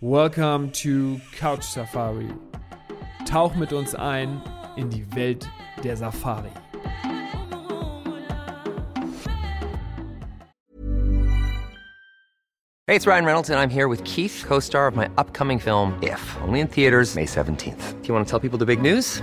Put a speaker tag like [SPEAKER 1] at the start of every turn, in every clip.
[SPEAKER 1] Welcome to Couch Safari. Tauch mit uns ein in die Welt der Safari.
[SPEAKER 2] Hey, it's Ryan Reynolds, and I'm here with Keith, co star of my upcoming film, If, only in theaters, May 17th. Do you want to tell people the big news?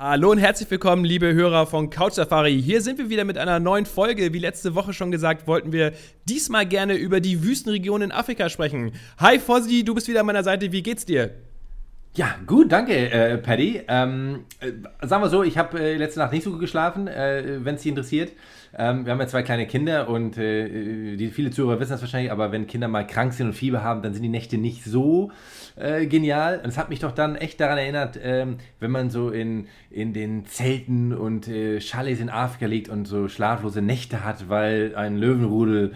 [SPEAKER 1] Hallo und herzlich willkommen, liebe Hörer von Couch Safari. Hier sind wir wieder mit einer neuen Folge. Wie letzte Woche schon gesagt, wollten wir diesmal gerne über die Wüstenregion in Afrika sprechen. Hi Fossi, du bist wieder an meiner Seite. Wie geht's dir?
[SPEAKER 3] Ja, gut, danke, äh, Paddy. Ähm, äh, sagen wir so, ich habe äh, letzte Nacht nicht so gut geschlafen, äh, wenn es dich interessiert. Ähm, wir haben ja zwei kleine Kinder und äh, die viele Zuhörer wissen das wahrscheinlich, aber wenn Kinder mal krank sind und Fieber haben, dann sind die Nächte nicht so äh, genial. Und es hat mich doch dann echt daran erinnert, ähm, wenn man so in, in den Zelten und äh, Chalets in Afrika liegt und so schlaflose Nächte hat, weil ein Löwenrudel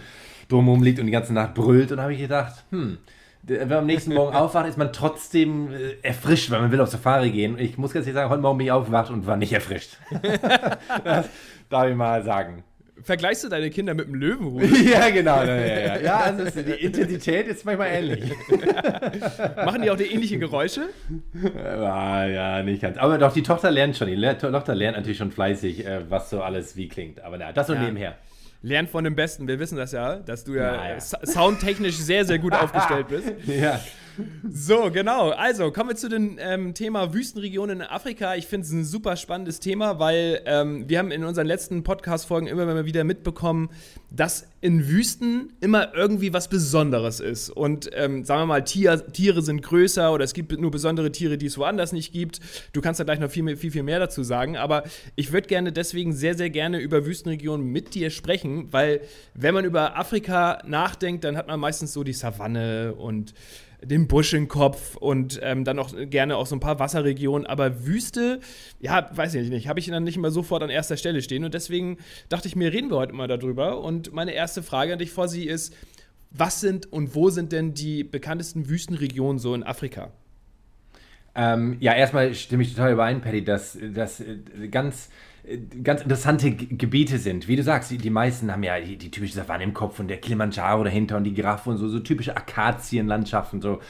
[SPEAKER 3] drumherum liegt und die ganze Nacht brüllt. Und da habe ich gedacht, hm, wenn man am nächsten Morgen aufwacht, ist man trotzdem äh, erfrischt, weil man will auf Safari gehen. Ich muss ganz ehrlich sagen, heute Morgen bin ich aufgewacht und war nicht erfrischt. das darf ich mal sagen.
[SPEAKER 1] Vergleichst du deine Kinder mit dem Löwenrudel?
[SPEAKER 3] ja, genau. Ja, ja, ja. also ist, die Intensität ist manchmal ähnlich.
[SPEAKER 1] Machen die auch die ähnliche Geräusche?
[SPEAKER 3] Ja, ja, nicht ganz. Aber doch, die Tochter lernt schon. Die Tochter lernt natürlich schon fleißig, äh, was so alles wie klingt. Aber na, das so
[SPEAKER 1] Ja.
[SPEAKER 3] nebenher.
[SPEAKER 1] Lern von dem Besten. Wir wissen das ja, dass du ja soundtechnisch sehr, sehr gut aufgestellt bist.
[SPEAKER 3] Ja.
[SPEAKER 1] So, genau. Also, kommen wir zu dem ähm, Thema Wüstenregionen in Afrika. Ich finde es ein super spannendes Thema, weil ähm, wir haben in unseren letzten Podcast-Folgen immer wieder mitbekommen, dass in Wüsten immer irgendwie was Besonderes ist. Und ähm, sagen wir mal, Tier, Tiere sind größer oder es gibt nur besondere Tiere, die es woanders nicht gibt. Du kannst da gleich noch viel, viel, viel mehr dazu sagen. Aber ich würde gerne deswegen sehr, sehr gerne über Wüstenregionen mit dir sprechen, weil wenn man über Afrika nachdenkt, dann hat man meistens so die Savanne und den Busch im Kopf und ähm, dann auch gerne auch so ein paar Wasserregionen. Aber Wüste, ja, weiß ich nicht, habe ich dann nicht immer sofort an erster Stelle stehen. Und deswegen dachte ich mir, reden wir heute mal darüber. Und meine erste Frage an dich, Fossi, ist, was sind und wo sind denn die bekanntesten Wüstenregionen so in Afrika?
[SPEAKER 3] Ähm, ja, erstmal stimme ich total überein, Paddy, dass das äh, ganz, ganz interessante G Gebiete sind. Wie du sagst, die, die meisten haben ja die, die typische Savanne im Kopf und der Kilimanjaro dahinter und die Giraffe und so, so typische Akazienlandschaften. So.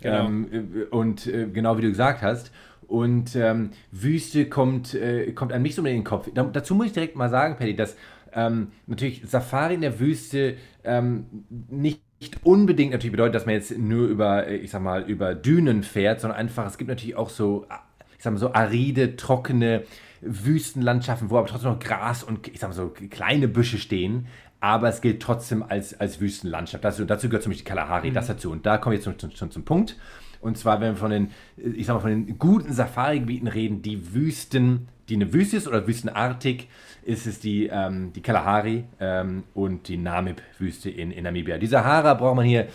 [SPEAKER 1] Genau.
[SPEAKER 3] Ähm, äh, und äh, genau wie du gesagt hast. Und ähm, Wüste kommt, äh, kommt an mich so in den Kopf. Da, dazu muss ich direkt mal sagen, Paddy, dass ähm, natürlich Safari in der Wüste ähm, nicht nicht unbedingt natürlich bedeutet, dass man jetzt nur über, äh, ich sag mal, über Dünen fährt, sondern einfach, es gibt natürlich auch so, äh, ich sag mal, so aride, trockene Wüstenlandschaften, wo aber trotzdem noch Gras und, ich sag mal, so kleine Büsche stehen. Aber es gilt trotzdem als, als Wüstenlandschaft. Dazu, dazu gehört zum Beispiel die Kalahari, das dazu. Und da kommen wir jetzt schon, schon zum Punkt. Und zwar, wenn wir von den, ich sag mal, von den guten Safari-Gebieten reden, die Wüsten, die eine Wüste ist oder wüstenartig, ist es die, ähm, die Kalahari ähm, und die Namib-Wüste in, in Namibia. Die Sahara braucht man hier,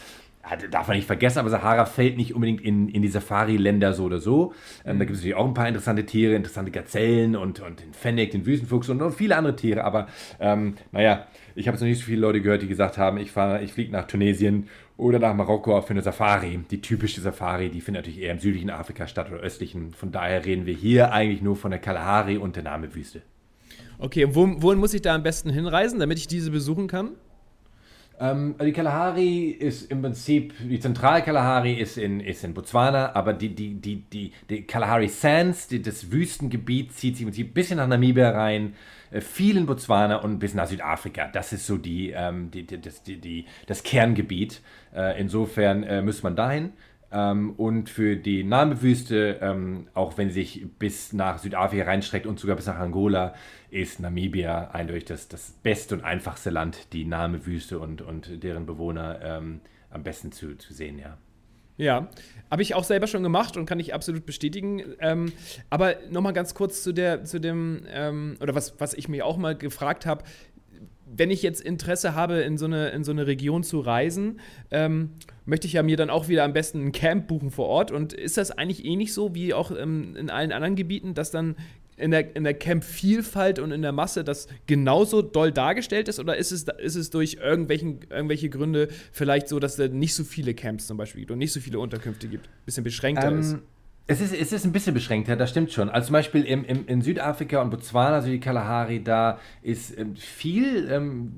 [SPEAKER 3] ah, darf man nicht vergessen, aber Sahara fällt nicht unbedingt in, in die Safari-Länder so oder so. Ähm, Da gibt es natürlich auch ein paar interessante Tiere, interessante Gazellen und, und den Fennec, den Wüstenfuchs und noch viele andere Tiere. Aber ähm, naja, ich habe jetzt noch nicht so viele Leute gehört, die gesagt haben, ich, fahre, ich fliege nach Tunesien oder nach Marokko für eine Safari. Die typische Safari, die findet natürlich eher im südlichen Afrika statt oder östlichen. Von daher reden wir hier eigentlich nur von der Kalahari und der Namib-Wüste.
[SPEAKER 1] Okay, und wo, wohin muss ich da am besten hinreisen, damit ich diese besuchen kann?
[SPEAKER 3] Ähm, die Kalahari ist im Prinzip, die Zentral-Kalahari ist in, ist in Botswana, aber die, die, die, die, die Kalahari Sands, die, das Wüstengebiet, zieht sich im Prinzip ein bisschen nach Namibia rein, äh, viel in Botswana und bis nach Südafrika. Das ist so die, ähm, die, die, das, die, die, das Kerngebiet. Äh, insofern äh, müsste man dahin. Ähm, und für die Namib-Wüste, ähm, auch wenn sie sich bis nach Südafrika reinstreckt und sogar bis nach Angola, ist Namibia eindeutig das, das beste und einfachste Land, die Namib-Wüste und, und deren Bewohner ähm, am besten zu, zu sehen, ja.
[SPEAKER 1] Ja, habe ich auch selber schon gemacht und kann ich absolut bestätigen. Ähm, aber nochmal ganz kurz zu, der, zu dem, ähm, oder was, was ich mir auch mal gefragt habe, wenn ich jetzt Interesse habe, in so eine, in so eine Region zu reisen, ähm, möchte ich ja mir dann auch wieder am besten ein Camp buchen vor Ort. Und ist das eigentlich ähnlich so wie auch ähm, in allen anderen Gebieten, dass dann in der, in der Camp-Vielfalt und in der Masse das genauso doll dargestellt ist? Oder ist es, ist es durch irgendwelchen, irgendwelche Gründe vielleicht so, dass es nicht so viele Camps zum Beispiel gibt und nicht so viele Unterkünfte gibt? Ein bisschen beschränkter ähm, ist?
[SPEAKER 3] Es ist, es ist ein bisschen beschränkter, das stimmt schon. Also zum Beispiel im, im, in Südafrika und Botswana, also die Kalahari, da ist ähm, viel, ähm,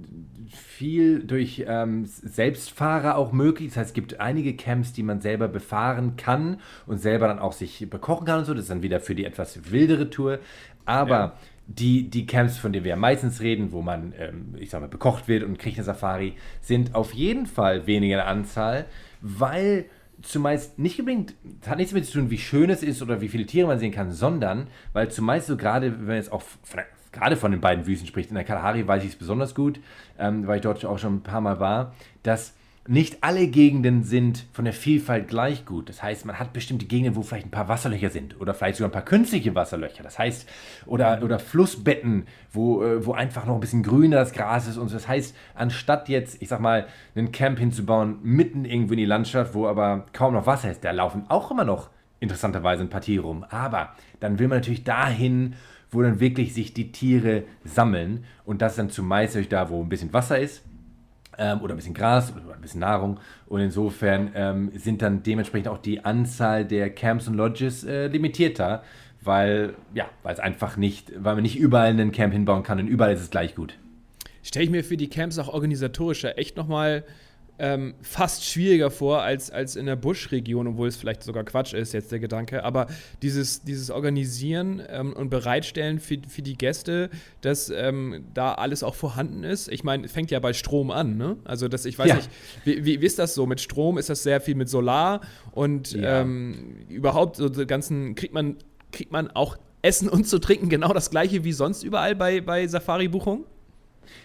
[SPEAKER 3] viel durch ähm, Selbstfahrer auch möglich. Das heißt, es gibt einige Camps, die man selber befahren kann und selber dann auch sich bekochen kann und so. Das ist dann wieder für die etwas wildere Tour. Aber ja. die, die Camps, von denen wir ja meistens reden, wo man, ähm, ich sag mal, bekocht wird und kriegt eine Safari, sind auf jeden Fall weniger in Anzahl, weil zumeist nicht unbedingt, das hat nichts damit zu tun, wie schön es ist oder wie viele Tiere man sehen kann, sondern weil zumeist so gerade, wenn man jetzt auch gerade von den beiden Wüsten spricht, in der Kalahari weiß ich es besonders gut, ähm, weil ich dort auch schon ein paar Mal war, dass nicht alle Gegenden sind von der Vielfalt gleich gut. Das heißt, man hat bestimmte Gegenden, wo vielleicht ein paar Wasserlöcher sind oder vielleicht sogar ein paar künstliche Wasserlöcher. Das heißt, oder, oder Flussbetten, wo, äh, wo einfach noch ein bisschen grüner das Gras ist und so. Das heißt, anstatt jetzt, ich sag mal, einen Camp hinzubauen, mitten irgendwo in die Landschaft, wo aber kaum noch Wasser ist, da laufen auch immer noch interessanterweise ein paar Tiere rum. Aber dann will man natürlich dahin, wo dann wirklich sich die Tiere sammeln. Und das ist dann zumeist da, wo ein bisschen Wasser ist ähm, oder ein bisschen Gras oder ein bisschen Nahrung. Und insofern ähm, sind dann dementsprechend auch die Anzahl der Camps und Lodges äh, limitierter, weil ja, weil es einfach nicht, weil man nicht überall einen Camp hinbauen kann und überall ist es gleich gut.
[SPEAKER 1] Stelle ich mir für die Camps auch organisatorischer echt nochmal ähm, fast schwieriger vor als, als in der Busch-Region, obwohl es vielleicht sogar Quatsch ist, jetzt der Gedanke. Aber dieses, dieses Organisieren ähm, und Bereitstellen für, für die Gäste, dass ähm, da alles auch vorhanden ist. Ich meine, es fängt ja bei Strom an, ne? Also, das, ich weiß ja. nicht, wie, wie, wie, ist das so? Mit Strom ist das sehr viel mit Solar und ja. Ähm, überhaupt so die ganzen, kriegt man, kriegt man auch Essen und zu trinken genau das gleiche wie sonst überall bei, bei Safari-Buchungen?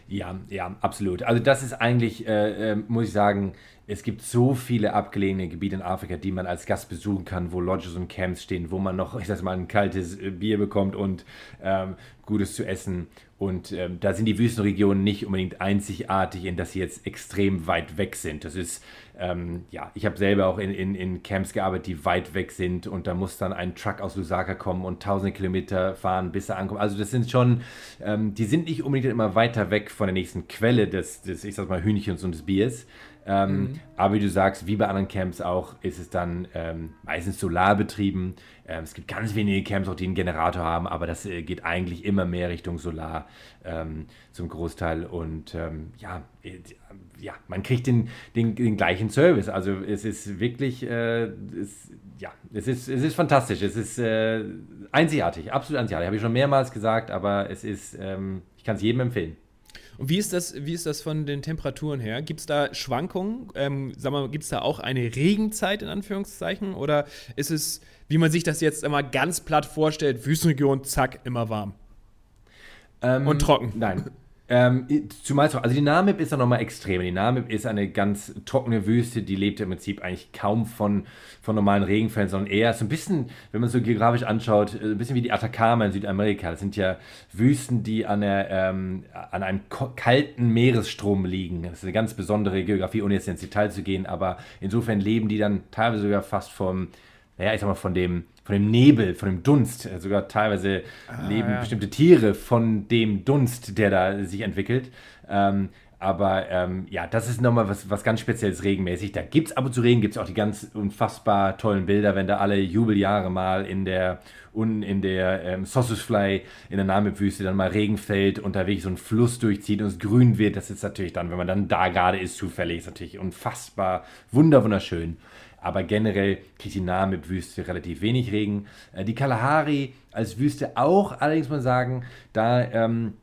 [SPEAKER 3] Ja, ja, absolut. Also das ist eigentlich, äh, äh, muss ich sagen, es gibt so viele abgelegene Gebiete in Afrika, die man als Gast besuchen kann, wo Lodges und Camps stehen, wo man noch, ich sag mal, ein kaltes äh, Bier bekommt und ähm, Gutes zu essen. Und ähm, da sind die Wüstenregionen nicht unbedingt einzigartig, in dass sie jetzt extrem weit weg sind. Das ist, ähm, ja, ich habe selber auch in, in, in Camps gearbeitet, die weit weg sind und da muss dann ein Truck aus Lusaka kommen und tausende Kilometer fahren, bis er ankommt. Also das sind schon, ähm, die sind nicht unbedingt immer weiter weg von der nächsten Quelle des, des ich sag mal, Hühnchens und des Biers. Ähm, mhm. Aber wie du sagst, wie bei anderen Camps auch, ist es dann ähm, meistens solarbetrieben. Ähm, es gibt ganz wenige Camps, auch die einen Generator haben, aber das äh, geht eigentlich immer mehr Richtung Solar ähm, zum Großteil. Und ähm, ja, äh, ja, man kriegt den, den, den, gleichen Service. Also es ist wirklich, äh, es, ja, es ist, es ist fantastisch. Es ist äh, einzigartig, absolut einzigartig. Habe ich schon mehrmals gesagt, aber es ist, ähm, ich kann es jedem empfehlen.
[SPEAKER 1] Und wie ist das, wie ist das von den Temperaturen her? Gibt es da Schwankungen? Ähm, sag mal, gibt es da auch eine Regenzeit in Anführungszeichen? Oder ist es, wie man sich das jetzt immer ganz platt vorstellt, Wüstenregion, zack, immer warm?
[SPEAKER 3] Ähm, Und trocken? Nein. Ähm, zumal so, also die Namib ist ja nochmal extrem. Die Namib ist eine ganz trockene Wüste, die lebt im Prinzip eigentlich kaum von, von normalen Regenfällen, sondern eher so ein bisschen, wenn man es so geografisch anschaut, äh, ein bisschen wie die Atacama in Südamerika. Das sind ja Wüsten, die an, der, ähm, an einem kalten Meeresstrom liegen. Das ist eine ganz besondere Geografie, ohne jetzt ins Detail zu gehen, aber insofern leben die dann teilweise sogar fast vom, naja, ich sag mal, von dem von dem Nebel, von dem Dunst. Äh, sogar teilweise ah, leben ja. bestimmte Tiere von dem Dunst, der da sich entwickelt. Ähm, aber ähm, ja, das ist nochmal was, was ganz Spezielles regenmäßig. Da gibt es ab und zu Regen, gibt es auch die ganz unfassbar tollen Bilder, wenn da alle Jubeljahre mal in der und in der ähm, Sossusfly in der Namib-Wüste dann mal Regen fällt und da wirklich so ein Fluss durchzieht und es grün wird. Das ist natürlich dann, wenn man dann da gerade ist, zufällig, ist natürlich unfassbar wunderschön aber generell kriegt die Namib-Wüste relativ wenig Regen. Äh, die Kalahari als Wüste auch, allerdings muss man sagen, da ähm,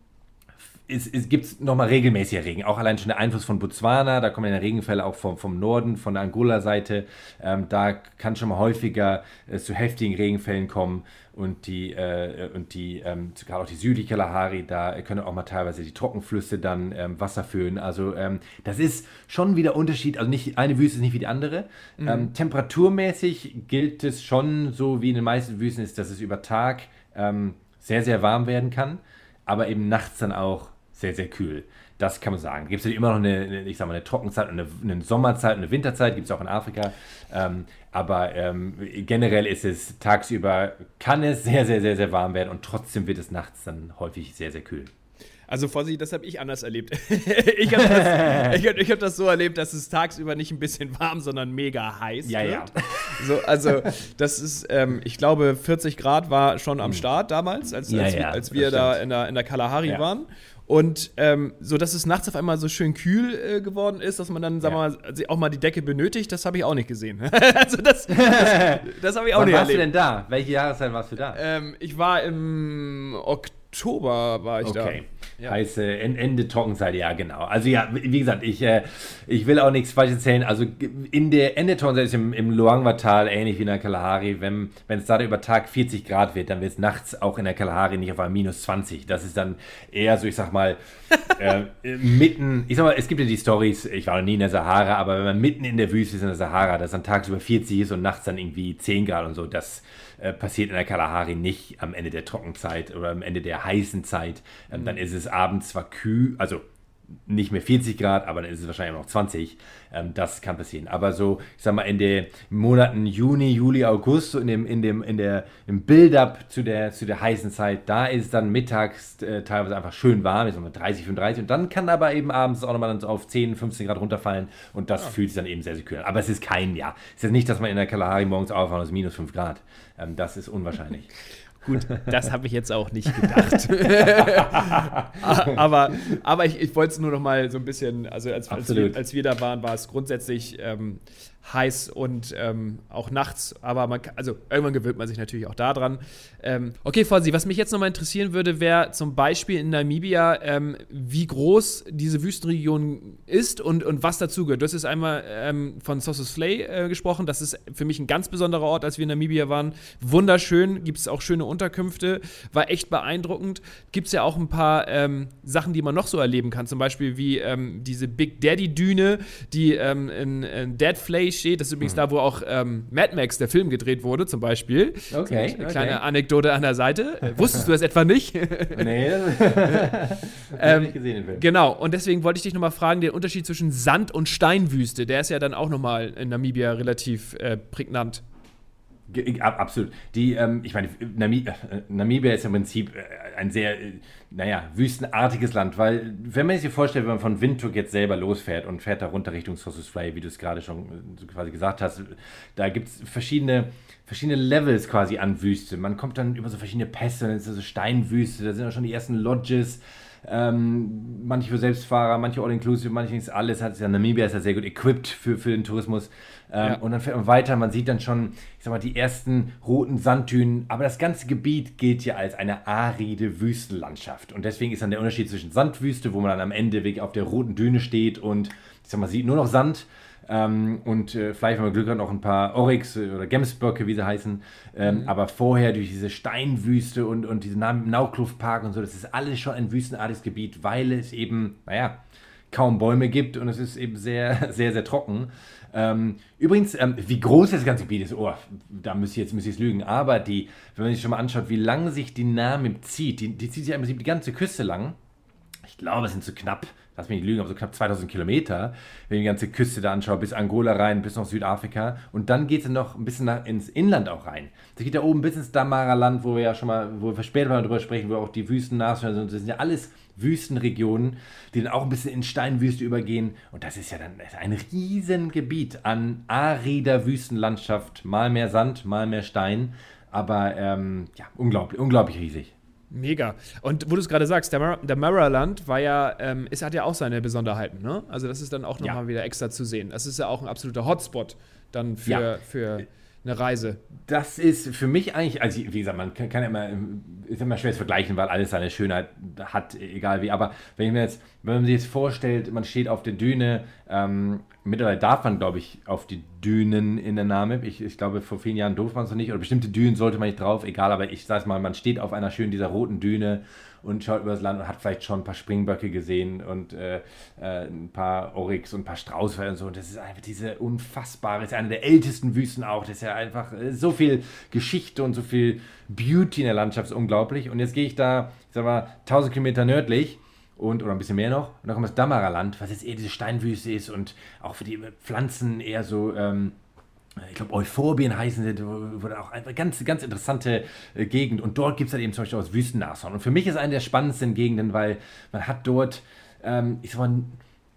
[SPEAKER 3] es, es gibt nochmal regelmäßiger Regen, auch allein schon der Einfluss von Botswana, da kommen ja Regenfälle auch vom, vom Norden, von der Angola-Seite, ähm, da kann schon mal häufiger äh, zu heftigen Regenfällen kommen und die, äh, und die ähm, gerade auch die südliche Kalahari, da können auch mal teilweise die Trockenflüsse dann ähm, Wasser füllen. Also ähm, das ist schon wieder Unterschied. Also nicht eine Wüste ist nicht wie die andere. Mhm. Ähm, temperaturmäßig gilt es schon so wie in den meisten Wüsten ist, dass es über Tag ähm, sehr sehr warm werden kann, aber eben nachts dann auch sehr sehr kühl. Das kann man sagen. Gibt es natürlich immer noch eine, ich sag mal, eine Trockenzeit und eine, eine Sommerzeit und eine Winterzeit, gibt es auch in Afrika. Ähm, aber ähm, generell ist es tagsüber, kann es sehr, sehr, sehr, sehr warm werden und trotzdem wird es nachts dann häufig sehr, sehr kühl.
[SPEAKER 1] Also Vorsicht, das habe ich anders erlebt. ich habe das, ich hab, ich hab das, so erlebt, dass es tagsüber nicht ein bisschen warm, sondern mega heiß
[SPEAKER 3] ja,
[SPEAKER 1] wird.
[SPEAKER 3] Ja.
[SPEAKER 1] So, also das ist, ähm, ich glaube, 40 Grad war schon am hm. Start damals, als, ja, als, ja, als wir da in der, in der Kalahari waren. Und ähm, so, dass es nachts auf einmal so schön kühl äh, geworden ist, dass man dann, sagen wir mal, auch mal die Decke benötigt, das habe ich auch nicht gesehen. also das, das, das habe ich auch
[SPEAKER 3] Wann
[SPEAKER 1] nicht
[SPEAKER 3] warst erlebt. du denn da? Welche Jahreszeit warst du da?
[SPEAKER 1] Ähm, ich war im Oktober, war ich okay. da.
[SPEAKER 3] Ja. Heißt äh, Ende Trockenzeit, ja, genau. Also ja, wie gesagt, ich, äh, ich will auch nichts falsch erzählen. Also in der Ende Trockenzeit ist im, im Luangwa-Tal ähnlich wie in der Kalahari. Wenn es da über Tag 40 Grad wird, dann wird es nachts auch in der Kalahari nicht auf einmal minus 20. Das ist dann eher so, ich sag mal, äh, mitten, ich sag mal, es gibt ja die Stories, ich war noch nie in der Sahara, aber wenn man mitten in der Wüste ist in der Sahara, dass dann tagsüber 40 ist und nachts dann irgendwie 10 Grad und so, das äh, passiert in der Kalahari nicht am Ende der Trockenzeit oder am Ende der heißen Zeit. Ähm, mhm. Dann ist es abends zwar kühl, also nicht mehr 40 Grad, aber dann ist es wahrscheinlich noch 20. Ähm, das kann passieren. Aber so, ich sag mal, in den Monaten Juni, Juli, August, so in dem, in dem, in der, im Build-up zu der, zu der heißen Zeit, da ist es dann mittags äh, teilweise einfach schön warm, ich sag mal 30, 35 und dann kann aber eben abends auch nochmal auf 10, 15 Grad runterfallen und das ja. fühlt sich dann eben sehr, sehr kühl an. Aber es ist kein, ja, es ist nicht, dass man in der Kalahari morgens aufwacht und es ist minus 5 Grad. Ähm, das ist unwahrscheinlich.
[SPEAKER 1] Gut, das habe ich jetzt auch nicht gedacht. aber aber ich, ich wollte es nur noch mal so ein bisschen, also als, als, wir, als wir da waren, war es grundsätzlich ähm, heiß und ähm, auch nachts, aber man also irgendwann gewöhnt man sich natürlich auch daran. Ähm, okay, Fonsi, was mich jetzt nochmal interessieren würde, wäre zum Beispiel in Namibia, ähm, wie groß diese Wüstenregion ist und, und was dazugehört. Du hast jetzt einmal ähm, von Sossus Flay äh, gesprochen, das ist für mich ein ganz besonderer Ort, als wir in Namibia waren. Wunderschön, gibt es auch schöne Unterkünfte, war echt beeindruckend. Gibt es ja auch ein paar ähm, Sachen, die man noch so erleben kann, zum Beispiel wie ähm, diese Big Daddy Düne, die in, in Dead Flay steht. Das ist übrigens mhm. da, wo auch ähm, Mad Max, der Film, gedreht wurde, zum Beispiel.
[SPEAKER 3] Okay.
[SPEAKER 1] Eine kleine okay. Anekdote an der Seite. Äh, wusstest du das etwa nicht?
[SPEAKER 3] nee.
[SPEAKER 1] ähm, nicht gesehen, den Film. Genau. Und deswegen wollte ich dich nochmal fragen, den Unterschied zwischen Sand- und Steinwüste. Der ist ja dann auch nochmal in Namibia relativ äh, prägnant.
[SPEAKER 3] Absolut. Die, ähm, ich meine, Namib äh, Namibia ist im Prinzip äh, ein sehr, äh, naja, wüstenartiges Land, weil, wenn man sich vorstellt, wenn man von Windhoek jetzt selber losfährt und fährt da runter Richtung Sossus Fly, wie du es gerade schon quasi gesagt hast, da gibt es verschiedene, verschiedene Levels quasi an Wüste. Man kommt dann über so verschiedene Pässe, dann ist es so Steinwüste, da sind auch schon die ersten Lodges. Ähm, manche für Selbstfahrer, manche All-Inclusive, manche alles. Hat ja Namibia ist ja sehr gut equipped für, für den Tourismus. Ähm, ja. Und dann fährt man weiter, man sieht dann schon, ich sag mal, die ersten roten Sanddünen. Aber das ganze Gebiet gilt ja als eine aride Wüstenlandschaft. Und deswegen ist dann der Unterschied zwischen Sandwüste, wo man dann am Ende wirklich auf der roten Düne steht und ich sag mal, sieht nur noch Sand. Ähm, und äh, vielleicht, wenn man Glück hat, noch ein paar Oryx oder Gemsböcke, wie sie heißen. Ähm, mhm. Aber vorher durch diese Steinwüste und, und diesen Naukluftpark und so, das ist alles schon ein wüstenartiges Gebiet, weil es eben, naja, kaum Bäume gibt und es ist eben sehr, sehr, sehr trocken. Ähm, übrigens, ähm, wie groß das ganze Gebiet ist, oh, da müsste ich jetzt müsste ich lügen, aber die, wenn man sich schon mal anschaut, wie lange sich die Name zieht, die, die zieht sich im Prinzip die ganze Küste lang. Ich glaube, es sind so knapp, lass mich nicht lügen, aber so knapp 2000 Kilometer, wenn ich die ganze Küste da anschaue, bis Angola rein, bis nach Südafrika. Und dann geht es noch ein bisschen nach, ins Inland auch rein. Das geht da oben bis ins Damara-Land, wo wir ja schon mal, wo wir später mal drüber sprechen, wo auch die Wüsten nah sind. Das sind ja alles Wüstenregionen, die dann auch ein bisschen in Steinwüste übergehen. Und das ist ja dann ein Riesengebiet an arider Wüstenlandschaft. Mal mehr Sand, mal mehr Stein. Aber ähm, ja, unglaublich, unglaublich riesig.
[SPEAKER 1] Mega. Und wo du es gerade sagst, der, Mar der Maraland war ja, ähm, es hat ja auch seine Besonderheiten, ne? Also das ist dann auch nochmal ja. wieder extra zu sehen. Das ist ja auch ein absoluter Hotspot dann für, ja. für eine Reise.
[SPEAKER 3] Das ist für mich eigentlich, also wie gesagt, man kann, kann ja immer, ist immer schwer zu vergleichen, weil alles seine Schönheit hat, egal wie. Aber wenn ich mir jetzt, wenn man sich jetzt vorstellt, man steht auf der Düne, ähm, mittlerweile darf man, glaube ich, auf die Dünen in der Name. Ich, ich glaube, vor vielen Jahren durfte man es noch nicht, oder bestimmte Dünen sollte man nicht drauf, egal, aber ich sage mal, man steht auf einer schönen, dieser roten Düne und schaut über das Land und hat vielleicht schon ein paar Springböcke gesehen und äh, äh, ein paar Oryx und ein paar Strauße und so. Und das ist einfach diese unfassbare, ist eine der ältesten Wüsten auch. Das ist ja einfach äh, so viel Geschichte und so viel Beauty in der Landschaft, ist unglaublich. Und jetzt gehe ich da, ich sag mal, 1000 Kilometer nördlich und, oder ein bisschen mehr noch. Und dann kommt das Damaraland, was jetzt eher diese Steinwüste ist und auch für die Pflanzen eher so, ähm, ich glaube, Euphobien heißen sie, wo auch eine ganz, ganz interessante äh, Gegend. Und dort gibt es halt eben zum Beispiel auch das Wüstennashorn. Und für mich ist eine der spannendsten Gegenden, weil man hat dort, ähm, ich sag mal,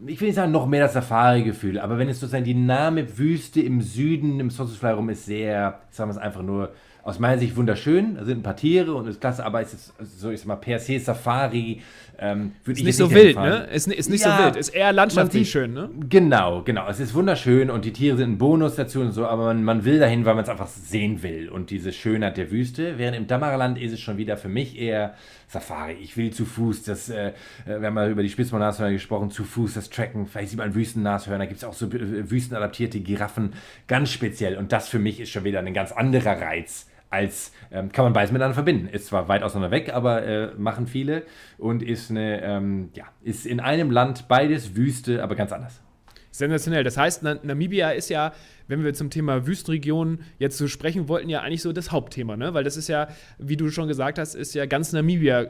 [SPEAKER 3] ich will nicht sagen, noch mehr das Safari-Gefühl, aber wenn es sozusagen die Name Wüste im Süden, im Sossusfly rum ist sehr, sagen wir es einfach nur, aus meiner Sicht wunderschön. Da sind ein paar Tiere und ist klasse, aber es ist so, ich sag mal, per se Safari. Ähm,
[SPEAKER 1] ist nicht so wild, ne? Ist, ist nicht ja, so wild, ist eher landschaftlich schön, ne?
[SPEAKER 3] Genau, genau. Es ist wunderschön und die Tiere sind ein Bonus dazu und so, aber man, man will dahin, weil man es einfach sehen will und diese Schönheit der Wüste. Während im Damaraland ist es schon wieder für mich eher Safari. Ich will zu Fuß, das, äh, wir haben mal über die Spitzmann-Nashörner gesprochen, zu Fuß das Tracken. Vielleicht sieht man Wüsten-Nashörner, gibt es auch so äh, wüstenadaptierte Giraffen, ganz speziell. Und das für mich ist schon wieder ein ganz anderer Reiz als ähm, kann man beides miteinander verbinden. Ist zwar weit auseinander weg, aber äh, machen viele und ist eine, ähm, ja, ist in einem Land beides Wüste, aber ganz anders.
[SPEAKER 1] Sensationell. Das heißt, Namibia ist ja, wenn wir zum Thema Wüstenregionen jetzt so sprechen wollten, ja eigentlich so das Hauptthema, ne? Weil das ist ja, wie du schon gesagt hast, ist ja ganz Namibia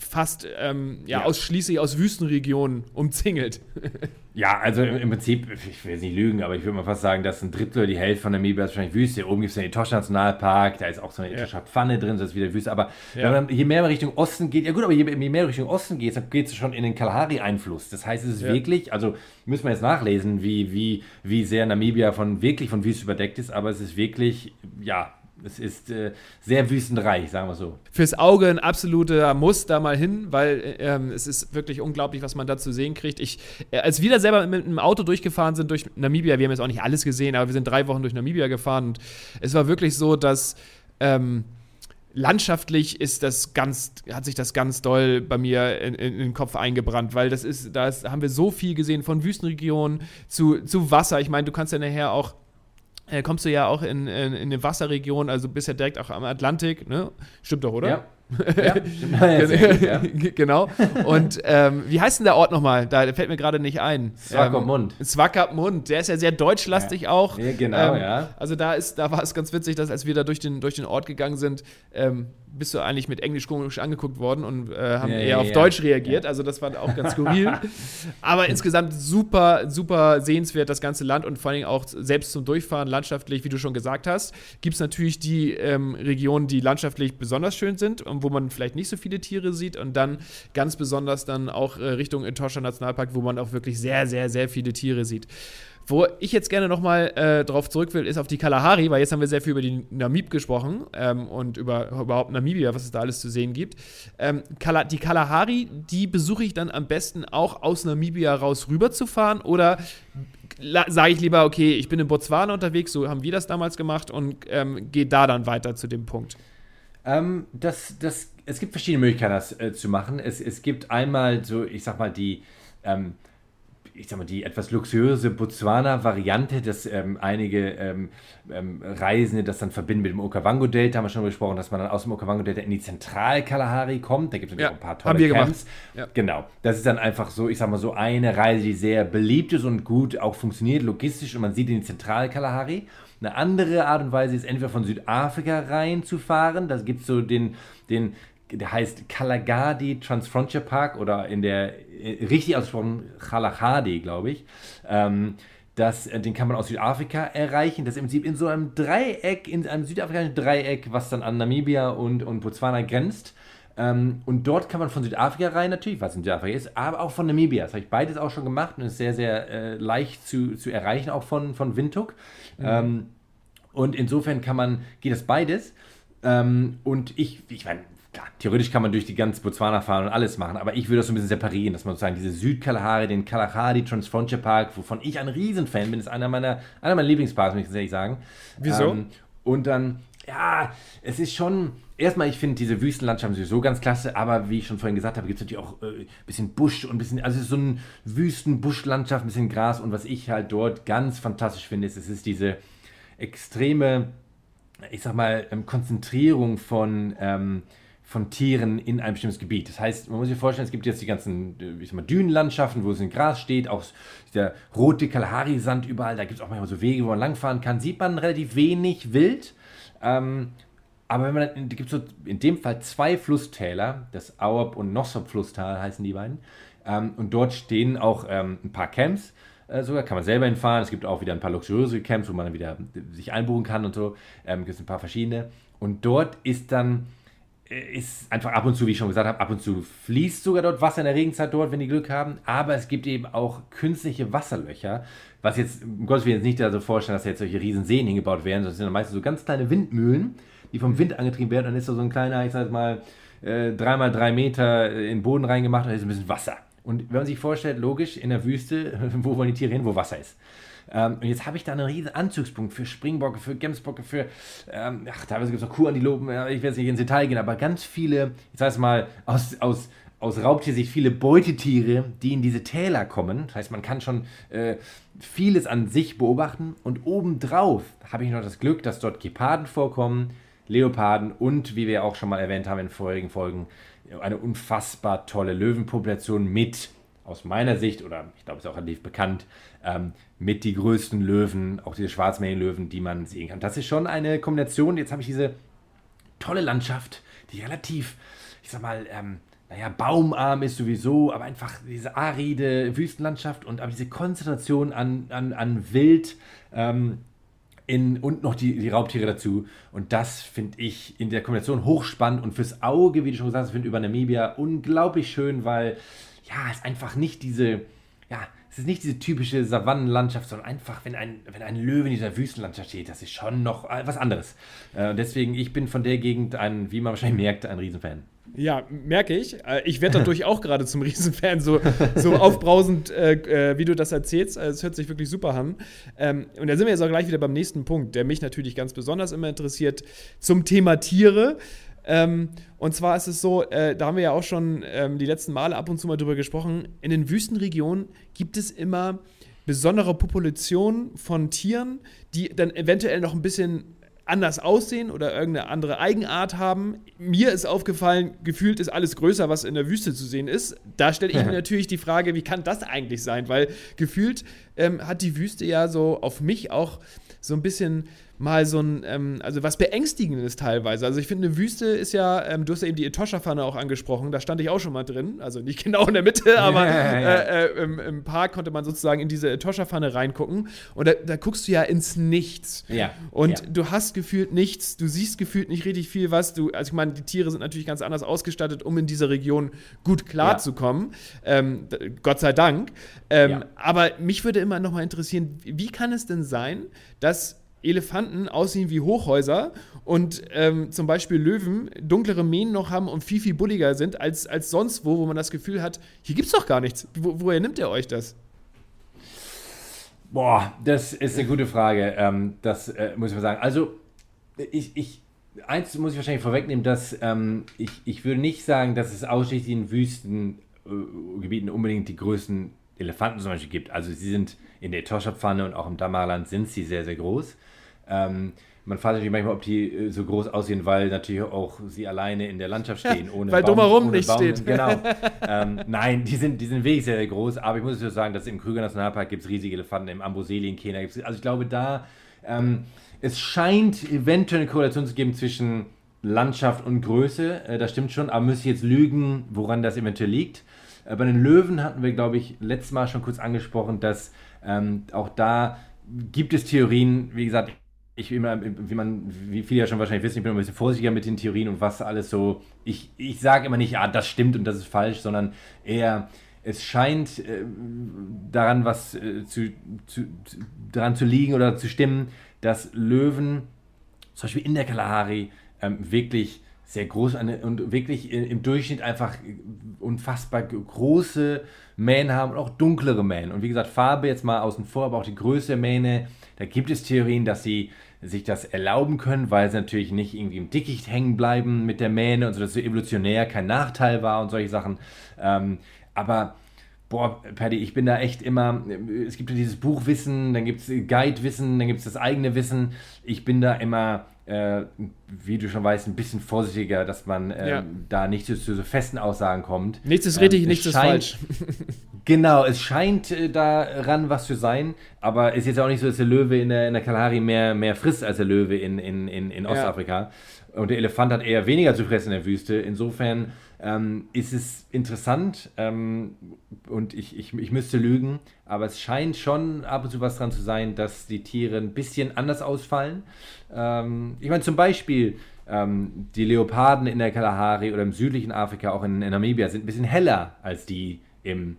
[SPEAKER 1] fast ähm, ja, ja, ausschließlich aus Wüstenregionen umzingelt.
[SPEAKER 3] Ja, also im, Prinzip, ich will jetzt nicht lügen, aber ich würde mal fast sagen, dass ein Drittel oder die Hälfte von Namibia ist wahrscheinlich Wüste. Oben gibt es den Etosha Nationalpark, da ist auch so eine Etosha ja. Pfanne drin, das ist wieder Wüste. Aber ja. man, je mehr man Richtung Osten geht, ja gut, aber je, je mehr Richtung Osten geht, dann geht es schon in den Kalahari-Einfluss. Das heißt, es ist wirklich, also müssen wir jetzt nachlesen, wie, wie, wie sehr Namibia von wirklich von Wüste überdeckt ist, aber es ist wirklich, ja, es ist äh, sehr wüstenreich, sagen wir so.
[SPEAKER 1] Fürs Auge ein absoluter Muss da mal hin, weil ähm, es ist wirklich unglaublich, was man da zu sehen kriegt. Ich, äh, als wir da selber mit einem Auto durchgefahren sind durch Namibia, wir haben jetzt auch nicht alles gesehen, aber wir sind drei Wochen durch Namibia gefahren und es war wirklich so, dass ähm, landschaftlich ist das ganz, hat sich das ganz doll bei mir in, in, in, den Kopf eingebrannt, weil das ist, da haben wir so viel gesehen von Wüstenregionen zu, zu Wasser. Ich meine, du kannst ja nachher auch äh, kommst du ja auch in, in, in eine Wasserregion, also bist ja direkt auch am Atlantik, ne? Stimmt doch, oder? Ja. Ja, genau. Und ähm, wie heißt denn der Ort nochmal? Da fällt mir gerade nicht ein.
[SPEAKER 3] Swakopmund.
[SPEAKER 1] Ähm, Swakopmund. Der ist ja sehr deutschlastig ja. auch.
[SPEAKER 3] Ja, genau, ähm, ja.
[SPEAKER 1] Also da ist, da war es ganz witzig, dass als wir da durch den, durch den Ort gegangen sind, ähm, bist du eigentlich mit Englisch komisch angeguckt worden und äh, haben ja, eher auf Deutsch reagiert. Also das war auch ganz skurril. Aber insgesamt super, super sehenswert das ganze Land und vor allem auch selbst zum Durchfahren landschaftlich, wie du schon gesagt hast, gibt es natürlich die ähm, Regionen, die landschaftlich besonders schön sind und wo man vielleicht nicht so viele Tiere sieht und dann ganz besonders dann auch äh, Richtung Etosha Nationalpark, wo man auch wirklich sehr, sehr, sehr viele Tiere sieht. Wo ich jetzt gerne nochmal äh, drauf zurück will, ist auf die Kalahari, weil jetzt haben wir sehr viel über die Namib gesprochen ähm, und über überhaupt Namibia, was es da alles zu sehen gibt. Ähm, Kala die Kalahari, die besuche ich dann am besten auch aus Namibia raus rüberzufahren oder sage ich lieber, okay, ich bin in Botswana unterwegs, so haben wir das damals gemacht und ähm, gehe da dann weiter zu dem Punkt.
[SPEAKER 3] Ähm, das, das, es gibt verschiedene Möglichkeiten, das äh, zu machen. Es, es gibt einmal so, ich sag mal, die, ähm, ich sag mal, die etwas luxuriöse Botswana-Variante, dass ähm, einige ähm, ähm, Reisende das dann verbinden mit dem Okavango-Delta, haben wir schon besprochen, dass man dann aus dem Okavango-Delta in die Zentral-Kalahari kommt. Da gibt es ja, ein paar tolle haben wir Camps. Ja. Genau. Das ist dann einfach so, ich sag mal, so eine Reise, die sehr beliebt ist und gut auch funktioniert, logistisch und man sieht in die Zentral-Kalahari. Eine andere Art und Weise ist entweder von Südafrika reinzufahren, da gibt es so den, den, der heißt Kalagadi Transfrontier Park oder in der, äh, richtig ausgesprochen, Kalahadi, glaube ich. Ähm, das, äh, den kann man aus Südafrika erreichen. Das ist im Prinzip in so einem Dreieck, in einem südafrikanischen Dreieck, was dann an Namibia und, und Botswana grenzt. Ähm, und dort kann man von Südafrika rein, natürlich, was in Südafrika ist, aber auch von Namibia. Das habe ich beides auch schon gemacht und ist sehr, sehr äh, leicht zu, zu erreichen, auch von, von Windhoek. Mhm. Ähm, und insofern kann man, geht das beides. Ähm, und ich, ich meine, klar, theoretisch kann man durch die ganze Botswana fahren und alles machen, aber ich würde das so ein bisschen separieren, dass man sozusagen diese Südkalahari, den Kalahari Transfrontier Park, wovon ich ein Riesenfan bin, ist einer meiner, einer meiner Lieblingsparks, muss ich ehrlich sagen.
[SPEAKER 1] Wieso? Ähm,
[SPEAKER 3] und dann, ja, es ist schon, erstmal, ich finde diese Wüstenlandschaft sowieso ganz klasse, aber wie ich schon vorhin gesagt habe, gibt es natürlich auch ein äh, bisschen Busch und ein bisschen, also es ist so ein Wüsten-Buschlandschaft, ein bisschen Gras und was ich halt dort ganz fantastisch finde, ist, es ist diese extreme, ich sag mal, ähm, Konzentrierung von, ähm, von Tieren in ein bestimmtes Gebiet. Das heißt, man muss sich vorstellen, es gibt jetzt die ganzen äh, ich sag mal, Dünenlandschaften, wo es in Gras steht, auch der rote Kalahari-Sand überall, da gibt es auch manchmal so Wege, wo man langfahren kann, sieht man relativ wenig Wild. Ähm, Aber wenn man dann, gibt so in dem Fall zwei Flusstäler, das Auerb und Nossop-Flusstal heißen die beiden. Ähm, und dort stehen auch ähm, ein paar Camps. Äh, sogar kann man selber hinfahren. Es gibt auch wieder ein paar luxuriöse Camps, wo man dann wieder sich einbuchen kann und so. Ähm, gibt es ein paar verschiedene. Und dort ist dann äh, ist einfach ab und zu, wie ich schon gesagt habe, ab und zu fließt sogar dort Wasser in der Regenzeit dort, wenn die Glück haben. Aber es gibt eben auch künstliche Wasserlöcher, was jetzt, um Gottes Willen, jetzt nicht da so vorstellen, dass jetzt solche riesen Seen hingebaut werden, sondern es sind meistens so ganz kleine Windmühlen, die vom Wind angetrieben werden. Und dann ist da so ein kleiner, ich sag mal, äh, dreimal drei Meter in den Boden reingemacht und da ist ein bisschen Wasser. Und wenn man sich vorstellt, logisch, in der Wüste, wo wollen die Tiere hin, wo Wasser ist? Ähm, und jetzt habe ich da einen riesen Anzugspunkt für Springbocke, für Gemsbocke, für, ähm, ach, teilweise gibt es noch Kuhantilopen, ich werde jetzt nicht ins Detail gehen, aber ganz viele, ich sage es mal, aus, aus, aus Raubtiersicht viele Beutetiere, die in diese Täler kommen. Das heißt, man kann schon äh, vieles an sich beobachten. Und obendrauf habe ich noch das Glück, dass dort Geparden vorkommen, Leoparden und, wie wir auch schon mal erwähnt haben in vorigen Folgen, eine unfassbar tolle Löwenpopulation mit, aus meiner Sicht, oder ich glaube, es ist auch relativ bekannt, ähm, mit die größten Löwen, auch diese Schwarzmeerlöwen, die man sehen kann. Das ist schon eine Kombination. Jetzt habe ich diese tolle Landschaft, die relativ, ich sag mal, ähm, naja, baumarm ist sowieso, aber einfach diese aride Wüstenlandschaft und aber diese Konzentration an, an, an Wild ähm, in, und noch die, die Raubtiere dazu. Und das finde ich in der Kombination hochspannend und fürs Auge, wie du schon gesagt hast, finde ich über Namibia unglaublich schön, weil ja, es einfach nicht diese, ja, es ist nicht diese typische Savannenlandschaft, sondern einfach, wenn ein, wenn ein Löwe in dieser Wüstenlandschaft steht, das ist schon noch was anderes. Äh, deswegen, ich bin von der Gegend ein, wie man wahrscheinlich merkt, ein Riesenfan.
[SPEAKER 1] Ja, merke ich. Äh, ich werde dadurch auch gerade zum Riesenfan, so, so aufbrausend, äh, äh, wie du das erzählst. Es hört sich wirklich super an. Ähm, und da sind wir jetzt auch gleich wieder beim nächsten Punkt, der mich natürlich ganz besonders immer interessiert, zum Thema Tiere. Ähm, und zwar ist es so, äh, da haben wir ja auch schon ähm, die letzten Male ab und zu mal drüber gesprochen, in den Wüstenregionen gibt es immer besondere Populationen von Tieren, die dann eventuell noch ein bisschen anders aussehen oder irgendeine andere Eigenart haben. Mir ist aufgefallen, gefühlt ist alles größer, was in der Wüste zu sehen ist. Da stelle ich mir natürlich die Frage, wie kann das eigentlich sein? Weil gefühlt ähm, hat die Wüste ja so auf mich auch so ein bisschen mal so ein, ähm, also was Beängstigendes teilweise. Also ich finde, eine Wüste ist ja, ähm, du hast ja eben die Etosha-Pfanne auch angesprochen, da stand ich auch schon mal drin, also nicht genau in der Mitte, aber ja, ja. Äh, äh, im, im, Park konnte man sozusagen in diese Etosha-Pfanne reingucken und da, da, guckst du ja ins Nichts.
[SPEAKER 3] Ja.
[SPEAKER 1] Und du hast gefühlt nichts, du siehst gefühlt nicht richtig viel was, du, also ich meine, die Tiere sind natürlich ganz anders ausgestattet, um in dieser Region gut klarzukommen, ähm, Gott sei Dank. Ähm, aber mich würde immer noch mal interessieren, wie kann es denn sein, dass Elefanten aussehen wie Hochhäuser und ähm, zum Beispiel Löwen dunklere Mähnen noch haben und viel, viel bulliger sind als, als sonst wo, wo man das Gefühl hat, hier gibt es doch gar nichts. Wo, woher nimmt ihr euch das?
[SPEAKER 3] Boah, das ist eine gute Frage. Ähm, das äh, muss ich mal sagen. Also, ich, ich, eins muss ich wahrscheinlich vorwegnehmen, dass ähm, ich, ich würde nicht sagen, dass es ausschließlich in Wüstengebieten äh, unbedingt die größten Elefanten zum Beispiel gibt. Also, sie sind in der Etosha-Pfanne und auch im Damarland sind sie sehr, sehr groß. Ähm, man fragt sich manchmal, ob die äh, so groß aussehen, weil natürlich auch sie alleine in der Landschaft stehen.
[SPEAKER 1] Ohne weil Baum, drumherum nicht
[SPEAKER 3] Baum.
[SPEAKER 1] steht.
[SPEAKER 3] Genau. ähm, nein, die sind, die sind wirklich sehr, sehr groß. Aber ich muss sagen, dass im Krüger Nationalpark gibt es riesige Elefanten, im Kenia gibt es. Also ich glaube, da ähm, es scheint eventuell eine Korrelation zu geben zwischen Landschaft und Größe. Äh, das stimmt schon, aber müsste ich jetzt lügen, woran das eventuell liegt. Äh, bei den Löwen hatten wir, glaube ich, letztes Mal schon kurz angesprochen, dass ähm, auch da gibt es Theorien, wie gesagt, ich immer, wie man, wie viele ja schon wahrscheinlich wissen, ich bin ein bisschen vorsichtiger mit den Theorien und was alles so. Ich, ich sage immer nicht, ja, das stimmt und das ist falsch, sondern eher, es scheint äh, daran was äh, zu, zu, zu, daran zu liegen oder zu stimmen, dass Löwen, zum Beispiel in der Kalahari, ähm, wirklich sehr groß und wirklich im Durchschnitt einfach unfassbar große Mähen haben und auch dunklere Mähen. Und wie gesagt, Farbe jetzt mal außen vor, aber auch die Größe der Mähne, da gibt es Theorien, dass sie sich das erlauben können, weil sie natürlich nicht irgendwie im Dickicht hängen bleiben mit der Mähne und so, dass so evolutionär kein Nachteil war und solche Sachen. Ähm, aber boah, Paddy, ich bin da echt immer, es gibt ja dieses Buchwissen, dann gibt es Guide-Wissen, dann gibt es das eigene Wissen. Ich bin da immer äh, wie du schon weißt, ein bisschen vorsichtiger, dass man ähm, ja. da nicht zu, zu, so festen Aussagen kommt.
[SPEAKER 1] Nichts ist richtig, ähm, nichts ist falsch.
[SPEAKER 3] genau, es scheint äh, daran was zu sein, aber es ist jetzt auch nicht so, dass der Löwe in der, in der Kalahari mehr, mehr frisst als der Löwe in, in, in, in Ostafrika. Ja. Und der Elefant hat eher weniger zu fressen in der Wüste. Insofern ähm, ist es interessant ähm, und ich, ich, ich müsste lügen, aber es scheint schon ab und zu was dran zu sein, dass die Tiere ein bisschen anders ausfallen. Ähm, ich meine zum Beispiel ähm, die Leoparden in der Kalahari oder im südlichen Afrika, auch in, in Namibia, sind ein bisschen heller als die im